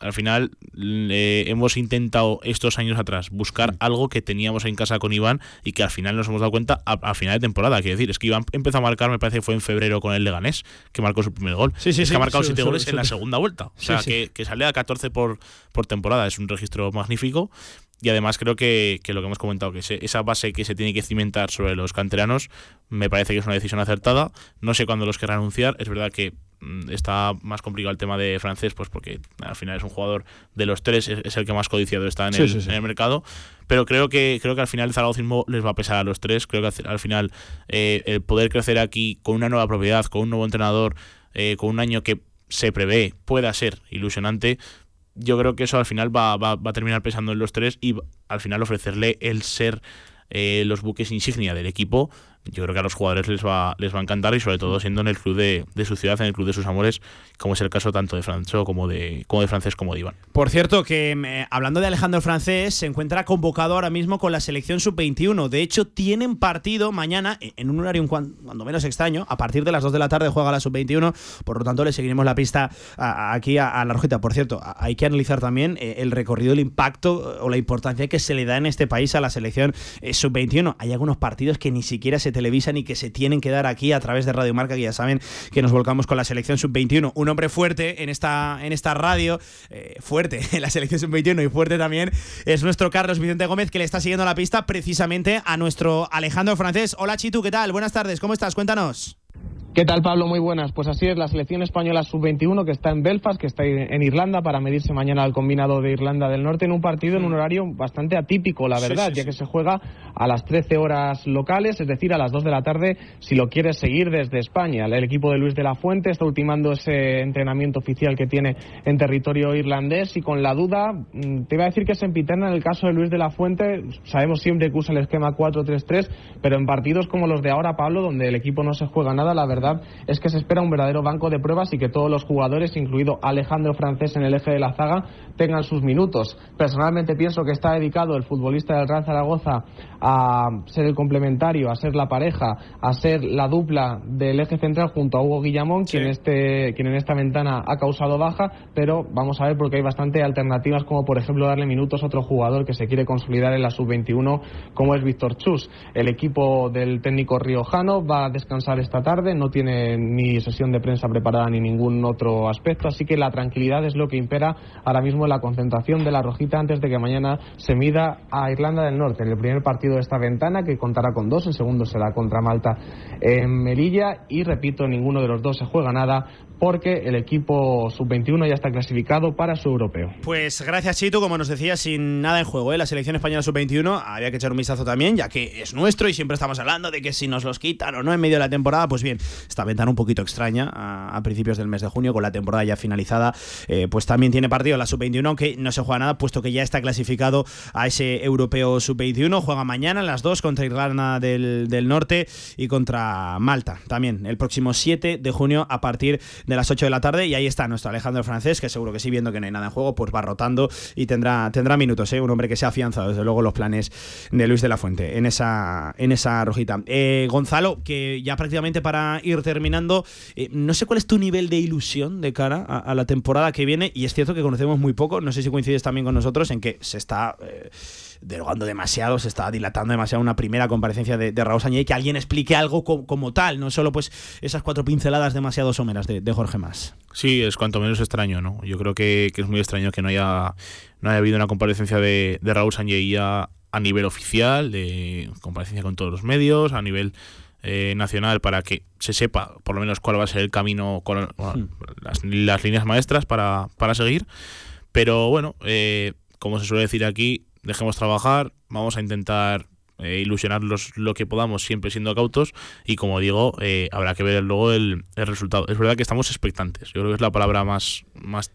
Speaker 7: al final eh, hemos intentado estos años atrás buscar algo que teníamos en casa con Iván y que al final nos hemos dado cuenta a, a final de temporada. Quiero decir, es que Iván empezó a marcar, me parece que fue en febrero con el Leganés, que marcó su primer gol.
Speaker 2: Sí, sí,
Speaker 7: es
Speaker 2: sí,
Speaker 7: que ha marcado
Speaker 2: su-
Speaker 7: 7
Speaker 2: su-
Speaker 7: goles en la segunda vuelta. O sea. Que, que sale a 14 por, por temporada. Es un registro magnífico. Y además creo que, que lo que hemos comentado, que esa base que se tiene que cimentar sobre los canteranos, me parece que es una decisión acertada. No sé cuándo los querrá anunciar. Es verdad que mm, está más complicado el tema de francés, pues porque al final es un jugador de los tres, es, es el que más codiciado está en,
Speaker 2: Sí,
Speaker 7: el,
Speaker 2: sí, sí.
Speaker 7: en el mercado. Pero creo que creo que al final el zaragocismo les va a pesar a los tres. Creo que al- al final eh, el poder crecer aquí con una nueva propiedad, con un nuevo entrenador, eh, con un año que se prevé pueda ser ilusionante, yo creo que eso al final va, va- va a terminar pesando en los tres y al final ofrecerle el ser eh, los buques insignia del equipo, yo creo que a los jugadores les va, les va a encantar y sobre todo siendo en el club de, de su ciudad, en el club de sus amores, como es el caso tanto de Francho como de, como de Francés como de Iván.
Speaker 2: Por cierto, que eh, hablando de Alejandro Francés, se encuentra convocado ahora mismo con la selección sub-21. De hecho, tienen partido mañana eh, en un horario cuando menos extraño. A partir de las 2 de la tarde juega la sub-21. Por lo tanto, le seguiremos la pista aquí a, a la Rojita. Por cierto, hay que analizar también eh, el recorrido, el impacto eh, o la importancia que se le da en este país a la selección eh, sub-21. Hay algunos partidos que ni siquiera se televisan y que se tienen que dar aquí a través de Radio Marca, que ya saben que nos volcamos con la selección sub-21. Un hombre fuerte en esta, en esta radio, eh, fuerte [laughs] en la selección sub-21 y fuerte también, es nuestro Carlos Vicente Gómez, que le está siguiendo la pista precisamente a nuestro Alejandro Francés. Hola Chitu, ¿qué tal? Buenas tardes, ¿cómo estás? Cuéntanos.
Speaker 11: ¿Qué tal, Pablo? Muy buenas. Pues así es, la selección española sub-21 que está en Belfast, que está en Irlanda para medirse mañana al combinado de Irlanda del Norte en un partido en un horario bastante atípico, la verdad,
Speaker 12: sí,
Speaker 11: ya
Speaker 12: sí.
Speaker 11: que se juega a las 13 horas locales, es decir, a las 2 de la tarde si lo quieres seguir desde España. El equipo de Luis de la Fuente está ultimando ese entrenamiento oficial que tiene en territorio irlandés y con la duda, mm, te iba a decir que es empiterna en el caso de Luis de la Fuente, sabemos siempre que usa el esquema 4-3-3, pero en partidos como los de ahora, Pablo, donde el equipo no se juega nada, la verdad es que se espera un verdadero banco de pruebas y que todos los jugadores, incluido Alejandro Francés en el eje de la zaga, tengan sus minutos. Personalmente pienso que está dedicado el futbolista del Real Zaragoza a ser el complementario, a ser la pareja, a ser la dupla del eje central junto a Hugo Guillamón, quien, este, quien en esta ventana ha causado baja, pero vamos a ver porque hay bastante alternativas, como por ejemplo darle minutos a otro jugador que se quiere consolidar en la sub-21, como es Víctor Chus. El equipo del técnico riojano va a descansar esta tarde, no tiene ni sesión de prensa preparada ni ningún otro aspecto, así que la tranquilidad es lo que impera ahora mismo en la concentración de la Rojita antes de que mañana se mida a Irlanda del Norte en el primer partido de esta ventana, que contará con dos, el segundo será contra Malta en Melilla y repito, ninguno de los dos se juega nada porque el equipo sub-21 ya está clasificado para su europeo.
Speaker 2: Pues gracias, Chitu. Como nos decía, sin nada en juego, ¿eh? la selección española sub-21 había que echar un vistazo también, ya que es nuestro y siempre estamos hablando de que si nos los quitan o no en medio de la temporada, pues bien, esta ventana un poquito extraña a, principios del mes de junio, con la temporada ya finalizada, eh, pues también tiene partido la sub-21, aunque no se juega nada, puesto que ya está clasificado a ese europeo sub-21. Juega mañana a las 2 contra Irlanda del, del Norte y contra Malta también, el próximo 7 de junio a partir de las 8 de la tarde. Y ahí está nuestro Alejandro Francés, que seguro que sí, viendo que no hay nada en juego, pues va rotando y tendrá, tendrá minutos, ¿eh? un hombre que se ha afianzado, desde luego, los planes de Luis de la Fuente en esa, en esa rojita. Eh, Gonzalo, que ya prácticamente para terminando, eh, no sé cuál es tu nivel de ilusión de cara a, la temporada que viene, y es cierto que conocemos muy poco, no sé si coincides también con nosotros en que se está eh, derogando demasiado, se está dilatando demasiado una primera comparecencia de, de Raúl Sañé que alguien explique algo co- como tal, no solo pues esas cuatro pinceladas demasiado someras de, Jorge Más.
Speaker 7: Sí, es cuanto menos extraño, ¿no? Yo creo que, es muy extraño que no haya, no haya habido una comparecencia de, Raúl Sanjei a, a nivel oficial, de comparecencia con todos los medios, a nivel eh, nacional, para que se sepa por lo menos cuál va a ser el camino, con bueno, las, las líneas maestras para, para seguir. Pero bueno, eh, como se suele decir aquí, dejemos trabajar, vamos a intentar eh, ilusionarlos lo que podamos, siempre siendo cautos. Y como digo, eh, habrá que ver luego el, el resultado. Es verdad que estamos expectantes. Yo creo que es la palabra más, más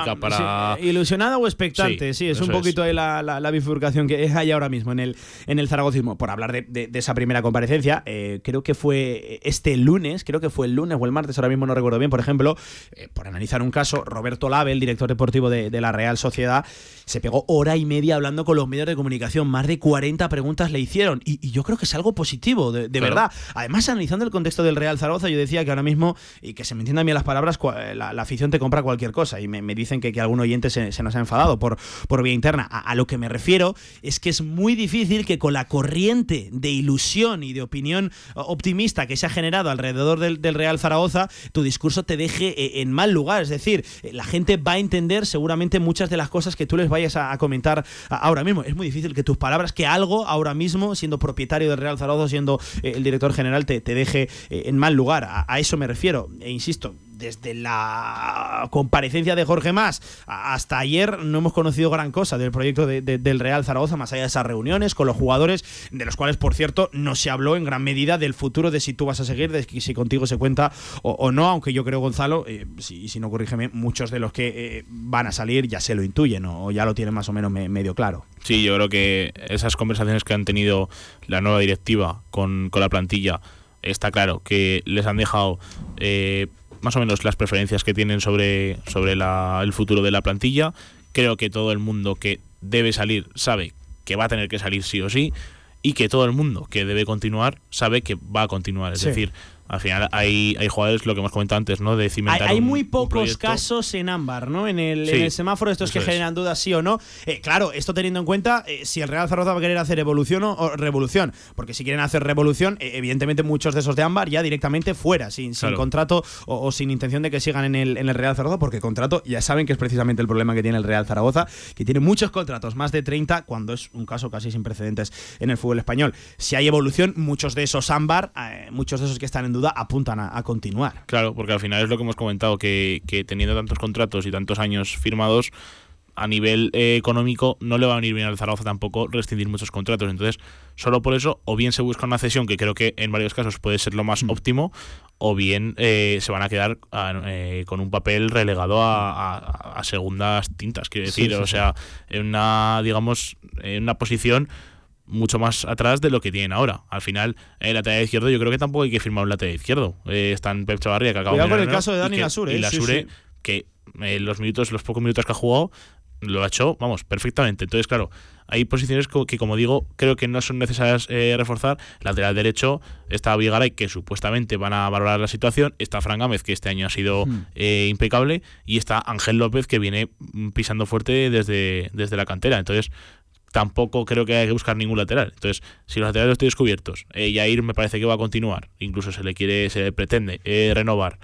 Speaker 7: técnica para.
Speaker 2: sí, ilusionada o expectante, sí,
Speaker 7: Sí,
Speaker 2: es un poquito ahí la, la- la bifurcación que hay ahora mismo en el, en el zaragocismo. Por hablar de, de- de esa primera comparecencia, eh, creo que fue este lunes, creo que fue el lunes o el martes, ahora mismo no recuerdo bien, por ejemplo, eh, por analizar un caso, Roberto Lave, el director deportivo de, de la Real Sociedad, se pegó hora y media hablando con los medios de comunicación, más de 40 preguntas le hicieron, y, y yo creo que es algo positivo, de, de
Speaker 7: Claro.
Speaker 2: verdad. Además, analizando el contexto del Real Zaragoza, yo decía que ahora mismo, y que se me entiendan bien las palabras, cua- la, la afición te compra cualquier cosa. Y me, me dicen que, que algún oyente se, se nos ha enfadado por, por vía interna. A, a lo que me refiero es que es muy difícil que con la corriente de ilusión y de opinión optimista que se ha generado alrededor del, del Real Zaragoza, tu discurso te deje eh, en mal lugar. Es decir, eh, la gente va a entender seguramente muchas de las cosas que tú les vayas a, a comentar ahora mismo. Es muy difícil que tus palabras, que algo ahora mismo, siendo propietario del Real Zaragoza, siendo eh, el director general, te, te deje eh, en mal lugar. A eso me refiero. E insisto, desde la comparecencia de Jorge Más hasta ayer no hemos conocido gran cosa del proyecto de- de- del Real Zaragoza, más allá de esas reuniones con los jugadores, de los cuales, por cierto, no se habló en gran medida del futuro, de si tú vas a seguir, de si contigo se cuenta o, no, aunque yo creo, Gonzalo, eh, si, no corrígeme, muchos de los que eh, van a salir ya se lo intuyen o, ya lo tienen más o menos me- medio claro.
Speaker 7: Sí, yo creo que esas conversaciones que han tenido la nueva directiva con, con la plantilla, está claro que les han dejado eh, más o menos las preferencias que tienen sobre, sobre la- el futuro de la plantilla. Creo que todo el mundo que debe salir sabe que va a tener que salir sí o sí y que todo el mundo que debe continuar sabe que va a continuar. Es
Speaker 2: Sí.
Speaker 7: decir, al final hay, hay jugadores, lo que hemos comentado antes, ¿no? De cimentar
Speaker 2: hay
Speaker 7: un-
Speaker 2: muy pocos casos en ámbar, ¿no? En el,
Speaker 7: Sí,
Speaker 2: en el semáforo, estos que
Speaker 7: es.
Speaker 2: generan dudas sí o no. Eh, claro, esto teniendo en cuenta eh, si el Real Zaragoza va a querer hacer evolución o, o revolución. Porque si quieren hacer revolución, eh, evidentemente muchos de esos de ámbar ya directamente fuera, sin, contrato o, o sin intención de que sigan en el, en el Real Zaragoza, porque contrato ya saben que es precisamente el problema que tiene el Real Zaragoza, que tiene muchos contratos, más de 30, cuando es un caso casi sin precedentes en el fútbol español. Si hay evolución, muchos de esos ámbar, muchos de esos que están en duda, apuntan a, a continuar.
Speaker 7: Claro, porque al final es lo que hemos comentado, que, que teniendo tantos contratos y tantos años firmados, a nivel eh, económico no le va a venir bien al Zaragoza tampoco rescindir muchos contratos. Entonces, solo por eso, o bien se busca una cesión, que creo que en varios casos puede ser lo más óptimo, o bien eh, se van a quedar ah, eh, con un papel relegado a, a- a segundas tintas, quiero decir.
Speaker 2: sí,
Speaker 7: o
Speaker 2: sí.
Speaker 7: sea, en una, digamos, en una posición mucho más atrás de lo que tienen ahora. Al final, el lateral izquierdo, yo creo que tampoco hay que firmar un lateral izquierdo. Eh, están Pep Chavarría, que acaba de
Speaker 2: con el caso de Dani Lasure,
Speaker 7: Y
Speaker 2: eh, sí,
Speaker 7: Lasure,
Speaker 2: sí.
Speaker 7: que eh, los minutos, los pocos minutos que ha jugado, lo ha hecho, vamos, perfectamente. Entonces, claro, hay posiciones que, como digo, creo que no son necesarias eh, reforzar. Lateral derecho está Vigaray, que supuestamente van a valorar la situación. Está Fran Gámez, que este año ha sido
Speaker 2: Hmm.
Speaker 7: eh, impecable. Y está Ángel López, que viene mm, pisando fuerte desde, desde la cantera. Entonces, tampoco creo que haya que buscar ningún lateral. Entonces, si los laterales están descubiertos, eh, Yair me parece que va a continuar, incluso se le quiere, se le pretende eh, renovar.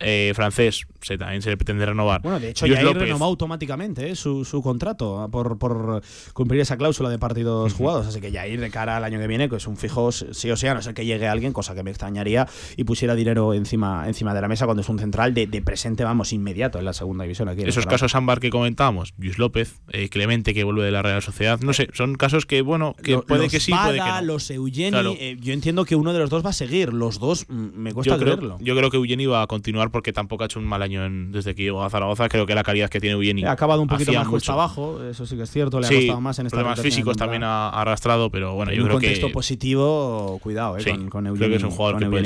Speaker 7: Eh, francés, se, también se le pretende renovar.
Speaker 2: Bueno, de hecho,
Speaker 7: Lluís
Speaker 2: ya renovó automáticamente eh, su, su contrato ah, por, por cumplir esa cláusula de partidos jugados. Así que Jair, de cara al año que viene, que es un fijo sí o sí, a no ser que llegue alguien, cosa que me extrañaría, y pusiera dinero encima, encima de la mesa cuando es un central de, de presente, vamos, inmediato en la segunda división. Aquí
Speaker 7: Esos casos ámbar que comentábamos, Luis López, eh, Clemente que vuelve de la Real Sociedad, no sé, son casos que, bueno, que puede
Speaker 2: los
Speaker 7: que sí, puede que no.
Speaker 2: los Eugeni,
Speaker 7: Claro.
Speaker 2: eh, yo entiendo que uno de los dos va a seguir. Los dos mm, me cuesta
Speaker 7: yo creo,
Speaker 2: creerlo.
Speaker 7: yo creo que Eugeni va a continuar porque tampoco ha hecho un mal año en- desde que llegó a Zaragoza. Creo que la calidad que tiene Eugeni
Speaker 2: Ha acabado un poquito más
Speaker 7: mucho.
Speaker 2: abajo, eso sí que es cierto, le ha
Speaker 7: Sí,
Speaker 2: costado más en esta
Speaker 7: problemas físicos también ha ha arrastrado, pero bueno,
Speaker 2: en
Speaker 7: yo
Speaker 2: un
Speaker 7: creo
Speaker 2: contexto
Speaker 7: que
Speaker 2: positivo, cuidado, eh,
Speaker 7: Sí,
Speaker 2: con, con
Speaker 7: creo que es un jugador que puede.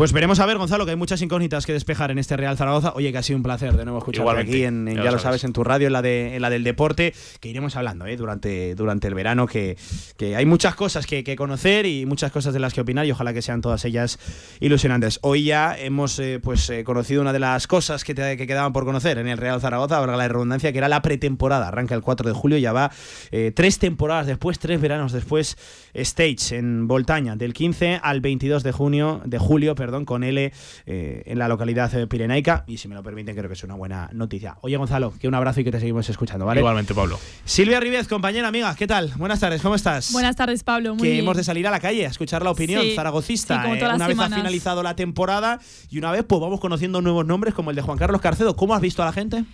Speaker 2: Pues veremos a ver, Gonzalo, que hay muchas incógnitas que despejar en este Real Zaragoza. Oye, que ha sido un placer de nuevo escucharte
Speaker 7: Igualmente,
Speaker 2: aquí, en, en-
Speaker 7: ya
Speaker 2: ya,
Speaker 7: lo
Speaker 2: sabes,
Speaker 7: sabes.
Speaker 2: en tu radio, en la, de, en la del deporte, que iremos hablando eh, durante, durante el verano, que, que hay muchas cosas que, que conocer y muchas cosas de las que opinar y ojalá que sean todas ellas ilusionantes. Hoy ya hemos eh, pues eh, conocido una de las cosas que, te- que quedaban por conocer en el Real Zaragoza, valga la redundancia, que era la pretemporada. Arranca el 4 de julio, ya va eh, tres temporadas después, tres veranos después, Stage en Voltaña, del 15 al 22 de junio, de julio, perdón, con L eh, en la localidad eh, pirenaica. Y si me lo permiten, creo que es una buena noticia. Oye, Gonzalo, que un abrazo y que te seguimos escuchando, ¿vale?
Speaker 7: Igualmente, Pablo.
Speaker 2: Silvia Ribez, compañera amiga, ¿qué tal? Buenas tardes, ¿cómo estás?
Speaker 13: Buenas tardes, Pablo. Muy
Speaker 2: que
Speaker 13: bien.
Speaker 2: hemos de salir a la calle a escuchar la opinión
Speaker 13: Sí,
Speaker 2: zaragocista.
Speaker 13: sí, como
Speaker 2: eh, una
Speaker 13: las
Speaker 2: vez ha finalizado la temporada y una vez pues vamos conociendo nuevos nombres como el de Juan Carlos Carcedo. ¿Cómo has visto a la gente?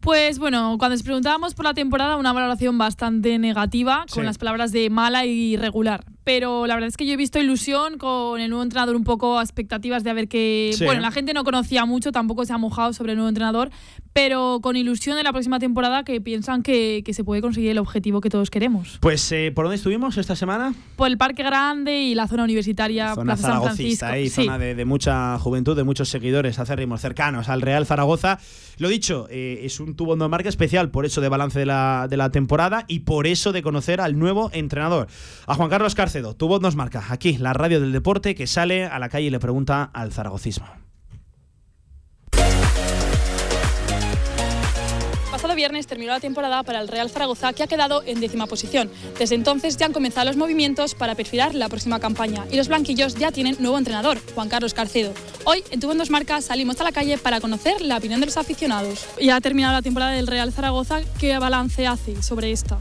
Speaker 13: Pues bueno, cuando os preguntábamos por la temporada, una valoración bastante negativa, con
Speaker 2: Sí.
Speaker 13: las palabras de mala y regular. Pero la verdad es que yo he visto ilusión con el nuevo entrenador, un poco expectativas de a ver que.
Speaker 2: Sí.
Speaker 13: Bueno, la gente no conocía mucho, tampoco se ha mojado sobre el nuevo entrenador, pero con ilusión de la próxima temporada que piensan que, que se puede conseguir el objetivo que todos queremos.
Speaker 2: Pues, eh, ¿por dónde estuvimos esta semana?
Speaker 13: Por el Parque Grande y la zona universitaria,
Speaker 2: Zona
Speaker 13: Plaza San Francisco.
Speaker 2: zaragocista, ahí,
Speaker 13: Sí.
Speaker 2: zona de, de mucha juventud, de muchos seguidores acérrimos cercanos al Real Zaragoza. Lo dicho, eh, es un tubo de marca especial por eso de balance de la, de la temporada y por eso de conocer al nuevo entrenador, a Juan Carlos Tu voz nos marca aquí, la radio del deporte que sale a la calle y le pregunta al zaragocismo.
Speaker 13: Pasado viernes terminó la temporada para el Real Zaragoza, que ha quedado en décima posición. Desde entonces ya han comenzado los movimientos para perfilar la próxima campaña y los blanquillos ya tienen nuevo entrenador, Juan Carlos Carcedo. Hoy, en Tu Dos Marcas, salimos a la calle para conocer la opinión de los aficionados. Ya ha terminado la temporada del Real Zaragoza, ¿qué balance hace sobre esta?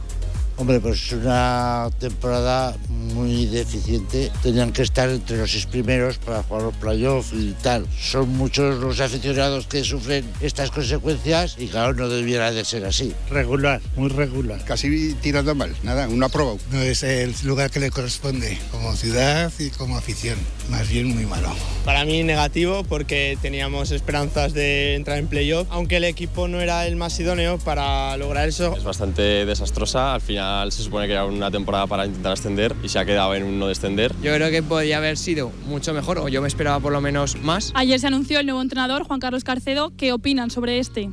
Speaker 14: Hombre, pues es una temporada muy deficiente, tenían que estar entre los seis primeros para jugar los playoffs y tal. Son muchos los aficionados que sufren estas consecuencias y claro, no debiera de ser así.
Speaker 15: Regular, muy regular. Casi tirando mal, nada, un aprobado. No es el lugar que le corresponde como ciudad y como afición, más bien muy malo.
Speaker 16: Para mí negativo porque teníamos esperanzas de entrar en playoff, aunque el equipo no era el más idóneo para lograr eso.
Speaker 17: Es bastante desastrosa, al final se supone que era una temporada para intentar ascender y se ha quedado en un no descender.
Speaker 18: Yo creo que podría haber sido mucho mejor, o yo me esperaba por lo menos más.
Speaker 13: Ayer se anunció el nuevo entrenador, Juan Carlos Carcedo. ¿Qué opinan sobre este?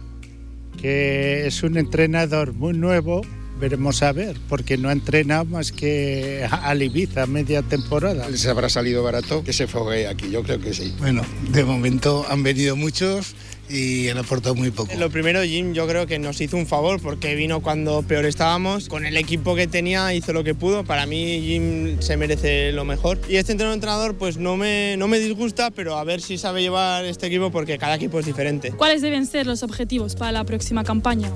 Speaker 15: Que es un entrenador muy nuevo, veremos a ver, porque no ha entrenado más que al Ibiza media temporada.
Speaker 19: Les habrá salido barato que se foguee aquí, yo creo que sí.
Speaker 15: Bueno, de momento han venido muchos y han aportado muy poco.
Speaker 16: Lo primero, Jim, yo creo que nos hizo un favor porque vino cuando peor estábamos. Con el equipo que tenía hizo lo que pudo. Para mí, Jim se merece lo mejor. Y este entrenador, pues no me, no me disgusta, pero a ver si sabe llevar este equipo porque cada equipo es diferente.
Speaker 13: ¿Cuáles deben ser los objetivos para la próxima campaña?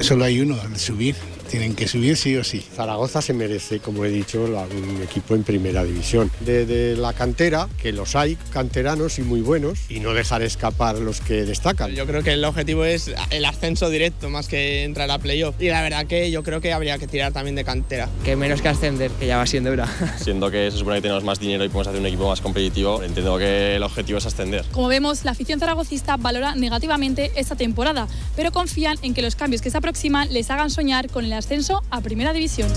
Speaker 15: Solo hay uno, el subir. Tienen que subir sí o sí.
Speaker 20: Zaragoza se merece, como he dicho, la- un equipo en primera división. De, de la cantera, que los hay canteranos y muy buenos, y no dejar escapar los que destacan.
Speaker 16: Yo creo que el objetivo es el ascenso directo más que entrar a playoff. Y la verdad que yo creo que habría que tirar también de cantera.
Speaker 18: Que menos que ascender, que ya va siendo hora. [laughs]
Speaker 17: Siendo que se supone que tenemos más dinero y podemos hacer un equipo más competitivo, entiendo que el objetivo es ascender.
Speaker 13: Como vemos, la afición zaragocista valora negativamente esta temporada, pero confían en que los cambios que se aproximan les hagan soñar con el ascenso a Primera División.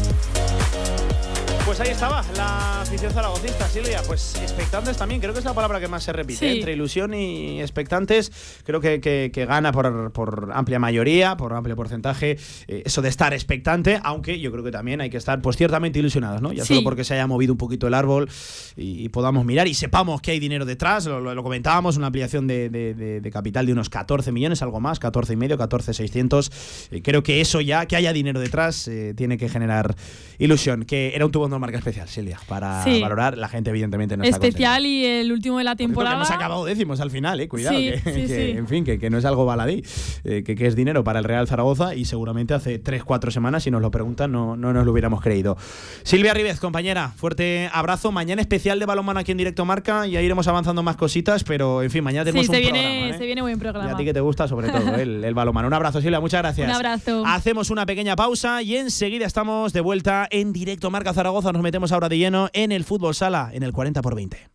Speaker 2: Pues ahí estaba la afición zaragocista, Silvia. Pues expectantes también, creo que es la palabra que más se repite.
Speaker 13: Sí.
Speaker 2: ¿eh? Entre ilusión y expectantes, creo que, que- que gana por, por amplia mayoría, por amplio porcentaje, eh, eso de estar expectante, aunque yo creo que también hay que estar, pues ciertamente ilusionados, ¿no? Ya
Speaker 13: Sí.
Speaker 2: solo porque se haya movido un poquito el árbol y, y podamos mirar y sepamos que hay dinero detrás, lo, lo- lo comentábamos, una ampliación de, de- de- de capital de unos 14 millones, algo más, 14 y medio, 14 600. Eh, creo que eso ya, que haya dinero detrás, eh, tiene que generar ilusión. Que era un tubo de marca especial, Silvia, para
Speaker 13: Sí.
Speaker 2: valorar. La gente, evidentemente, no está
Speaker 13: Especial y el último de la temporada.
Speaker 2: Porque hemos acabado décimos al final, eh. Cuidado,
Speaker 13: Sí,
Speaker 2: que,
Speaker 13: sí,
Speaker 2: que, en fin, que, que no es algo baladí, eh, que, que es dinero para el Real Zaragoza y seguramente hace 3-4 semanas, si nos lo preguntan, no, no nos lo hubiéramos creído. Silvia Ribez, compañera, fuerte abrazo. Mañana especial de balonmano aquí en Directo Marca, ya iremos avanzando más cositas, pero en fin, mañana tenemos un
Speaker 13: se
Speaker 2: programa. ¿eh?
Speaker 13: se viene buen
Speaker 2: Y
Speaker 13: programa.
Speaker 2: a ti que te gusta sobre todo [laughs] el, el balonmano. Un abrazo, Silvia, muchas gracias.
Speaker 13: Un abrazo.
Speaker 2: Hacemos una pequeña pausa y enseguida estamos de vuelta en directo Marca Zaragoza. Nos metemos ahora de lleno en el fútbol sala, en el 40 por 20.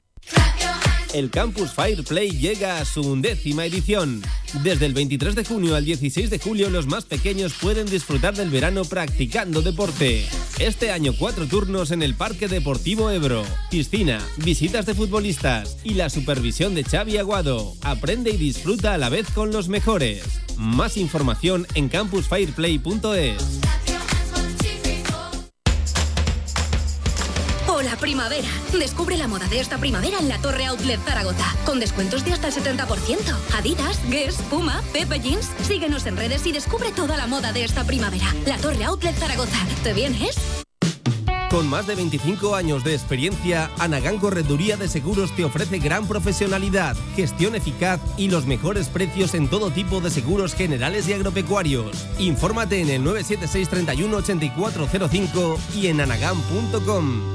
Speaker 3: El Campus Fireplay llega a su undécima edición. Desde el 23 de junio al 16 de julio, los más pequeños pueden disfrutar del verano practicando deporte. Este año, cuatro turnos en el Parque Deportivo Ebro, piscina, visitas de futbolistas y la supervisión de Xavi Aguado. Aprende y disfruta a la vez con los mejores. Más información en campusfireplay.es.
Speaker 21: Hola primavera. Descubre la moda de esta primavera en la Torre Outlet Zaragoza, con descuentos de hasta el 70%. Adidas, Guess, Puma, Pepe Jeans. Síguenos en redes y descubre toda la moda de esta primavera. La Torre Outlet Zaragoza. ¿Te vienes?
Speaker 3: Con más de 25 años de experiencia, Anagán Correduría de Seguros te ofrece gran profesionalidad, gestión eficaz y los mejores precios en todo tipo de seguros generales y agropecuarios. Infórmate en el 976 31 8405 y en anagán.com.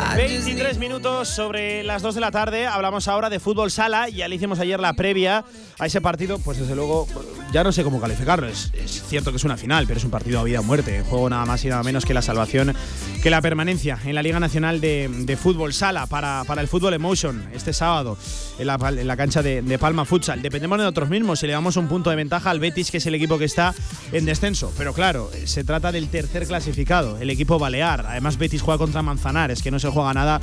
Speaker 22: I just
Speaker 2: 23 minutos sobre las 2 de la tarde. Hablamos ahora de fútbol sala. Ya le hicimos ayer la previa a ese partido. Pues desde luego, ya no sé cómo calificarlo. Es, cierto que es una final, pero es un partido a vida o muerte. En juego nada más y nada menos que la salvación, que la permanencia en la Liga Nacional de, Fútbol Sala para, para el Fútbol Emotion este sábado en la, en la cancha de, Palma Futsal. Dependemos de nosotros mismos. Si le damos un punto de ventaja al Betis, que es el equipo que está en descenso. Pero claro, se trata del tercer clasificado, el equipo Balear. Además, Betis juega contra Manzanares, que no se juega nada.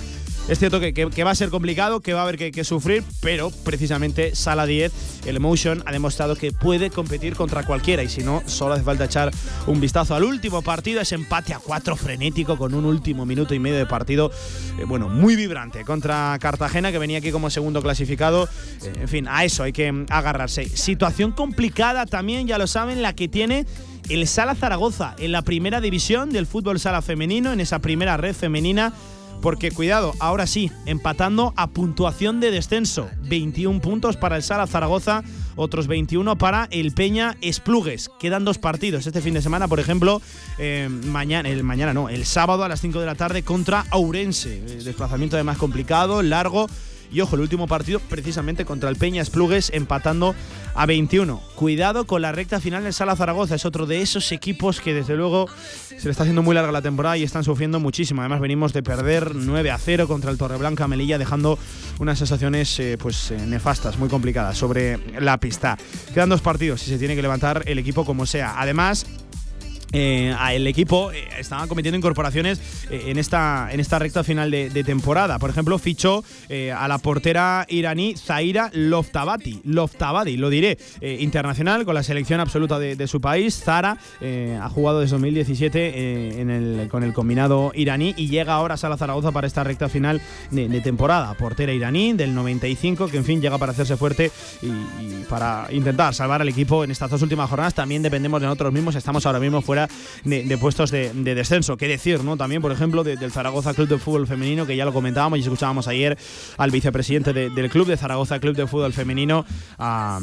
Speaker 2: Es cierto que, que- va a ser complicado, que va a haber que, que sufrir, pero precisamente Sala 10, el Emotion, ha demostrado que puede competir contra cualquiera. Y si no, solo hace falta echar un vistazo al último partido, ese empate a cuatro frenético con un último minuto y medio de partido, eh, bueno, muy vibrante contra Cartagena, que venía aquí como segundo clasificado. Eh, en fin, a eso hay que mm, agarrarse. Situación complicada también, ya lo saben, la que tiene el Sala Zaragoza en la primera división del fútbol sala femenino, en esa primera red femenina. Porque cuidado, ahora sí, empatando a puntuación de descenso. 21 puntos para el Sala Zaragoza, otros 21 para el Peña Esplugues. Quedan dos partidos este fin de semana, por ejemplo, eh, mañana, el mañana no, el sábado a las 5 de la tarde contra Ourense. Eh, Desplazamiento además complicado, largo. Y ojo, el último partido precisamente contra el Peña Esplugues empatando a 21. Cuidado con la recta final del Sala Zaragoza. Es otro de esos equipos que desde luego se le está haciendo muy larga la temporada y están sufriendo muchísimo. Además venimos de perder 9 a 0 contra el Torreblanca Melilla dejando unas sensaciones eh, pues eh, nefastas, muy complicadas sobre la pista. Quedan dos partidos y se tiene que levantar el equipo como sea. Además, eh, el equipo eh, estaba cometiendo incorporaciones eh, en, esta, en esta recta final de, temporada. Por ejemplo, fichó eh, a la portera iraní Zaira Loftabati. Loftabadi, lo diré, eh, internacional con la selección absoluta de, su país. Zara ha jugado desde 2017 eh, en el, con el combinado iraní y llega ahora a Sala Zaragoza para esta recta final de, de temporada. Portera iraní del 95 que en fin llega para hacerse fuerte y, y para intentar salvar al equipo en estas dos últimas jornadas. También dependemos de nosotros mismos. Estamos ahora mismo fuera de, puestos de, de descenso. ¿Qué decir, no? También, por ejemplo, de- del Zaragoza Club de Fútbol Femenino, que ya lo comentábamos y escuchábamos ayer al vicepresidente de- del club de Zaragoza Club de Fútbol Femenino, a,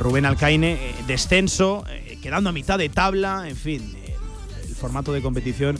Speaker 2: Rubén Alcaine. eh, descenso, eh, quedando a mitad de tabla, en fin. eh, el formato de competición,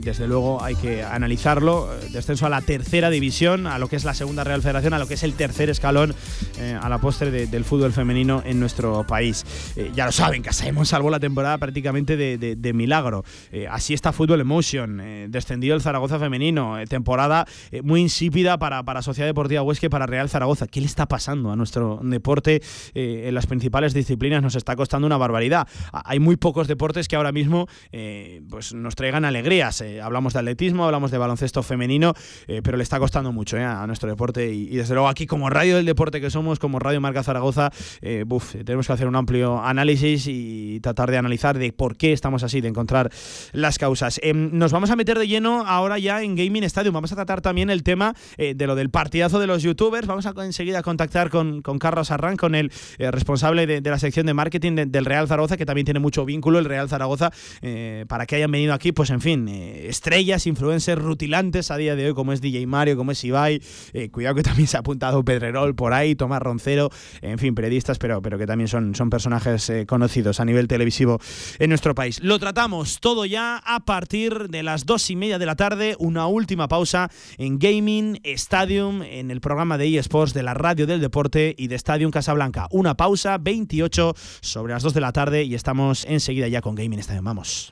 Speaker 2: desde luego hay que analizarlo. Eh, Descenso a la tercera división, a lo que es la segunda Real Federación, a lo que es el tercer escalón eh, a la postre de- del fútbol femenino en nuestro país. Eh, ya lo saben, Casaemón salvó la temporada prácticamente de, milagro. Eh, así está Fútbol Emotion, eh, descendido el Zaragoza femenino, eh, temporada eh, muy insípida para, para Sociedad Deportiva Huesca y para Real Zaragoza. ¿Qué le está pasando a nuestro deporte eh, en las principales disciplinas? Nos está costando una barbaridad. Hay muy pocos deportes que ahora mismo eh, pues nos traigan alegrías. Eh, hablamos de atletismo, hablamos de baloncesto femenino, eh, pero le está costando mucho eh, a nuestro deporte y, desde luego aquí como radio del deporte que somos, como Radio Marca Zaragoza, buf, tenemos que hacer un amplio análisis y tratar de analizar de por qué estamos así, de encontrar las causas. Em, nos vamos a meter de lleno ahora ya en Gaming Stadium. Vamos a tratar también el tema de lo del partidazo de los youtubers. Vamos a enseguida contactar con, con Carlos Arran, con el responsable de, la sección de marketing de- del Real Zaragoza, que también tiene mucho vínculo el Real Zaragoza, para que hayan venido aquí, pues en fin, eh, estrellas, influencers rutilantes a día de hoy, como es DJ Mario, como es Ibai. Eh, cuidado que también se ha apuntado Pedrerol por ahí, Tomás Roncero, en fin, periodistas, pero, pero que también son, son personajes eh, conocidos a nivel televisivo en nuestro país. Lo tratamos todo ya a partir de las dos y media de la tarde, una última pausa en Gaming Stadium, en el programa de eSports de la Radio del Deporte y de Stadium Casablanca. Una pausa, 28 sobre las 2 de la tarde y estamos enseguida ya con Gaming Stadium. Vamos.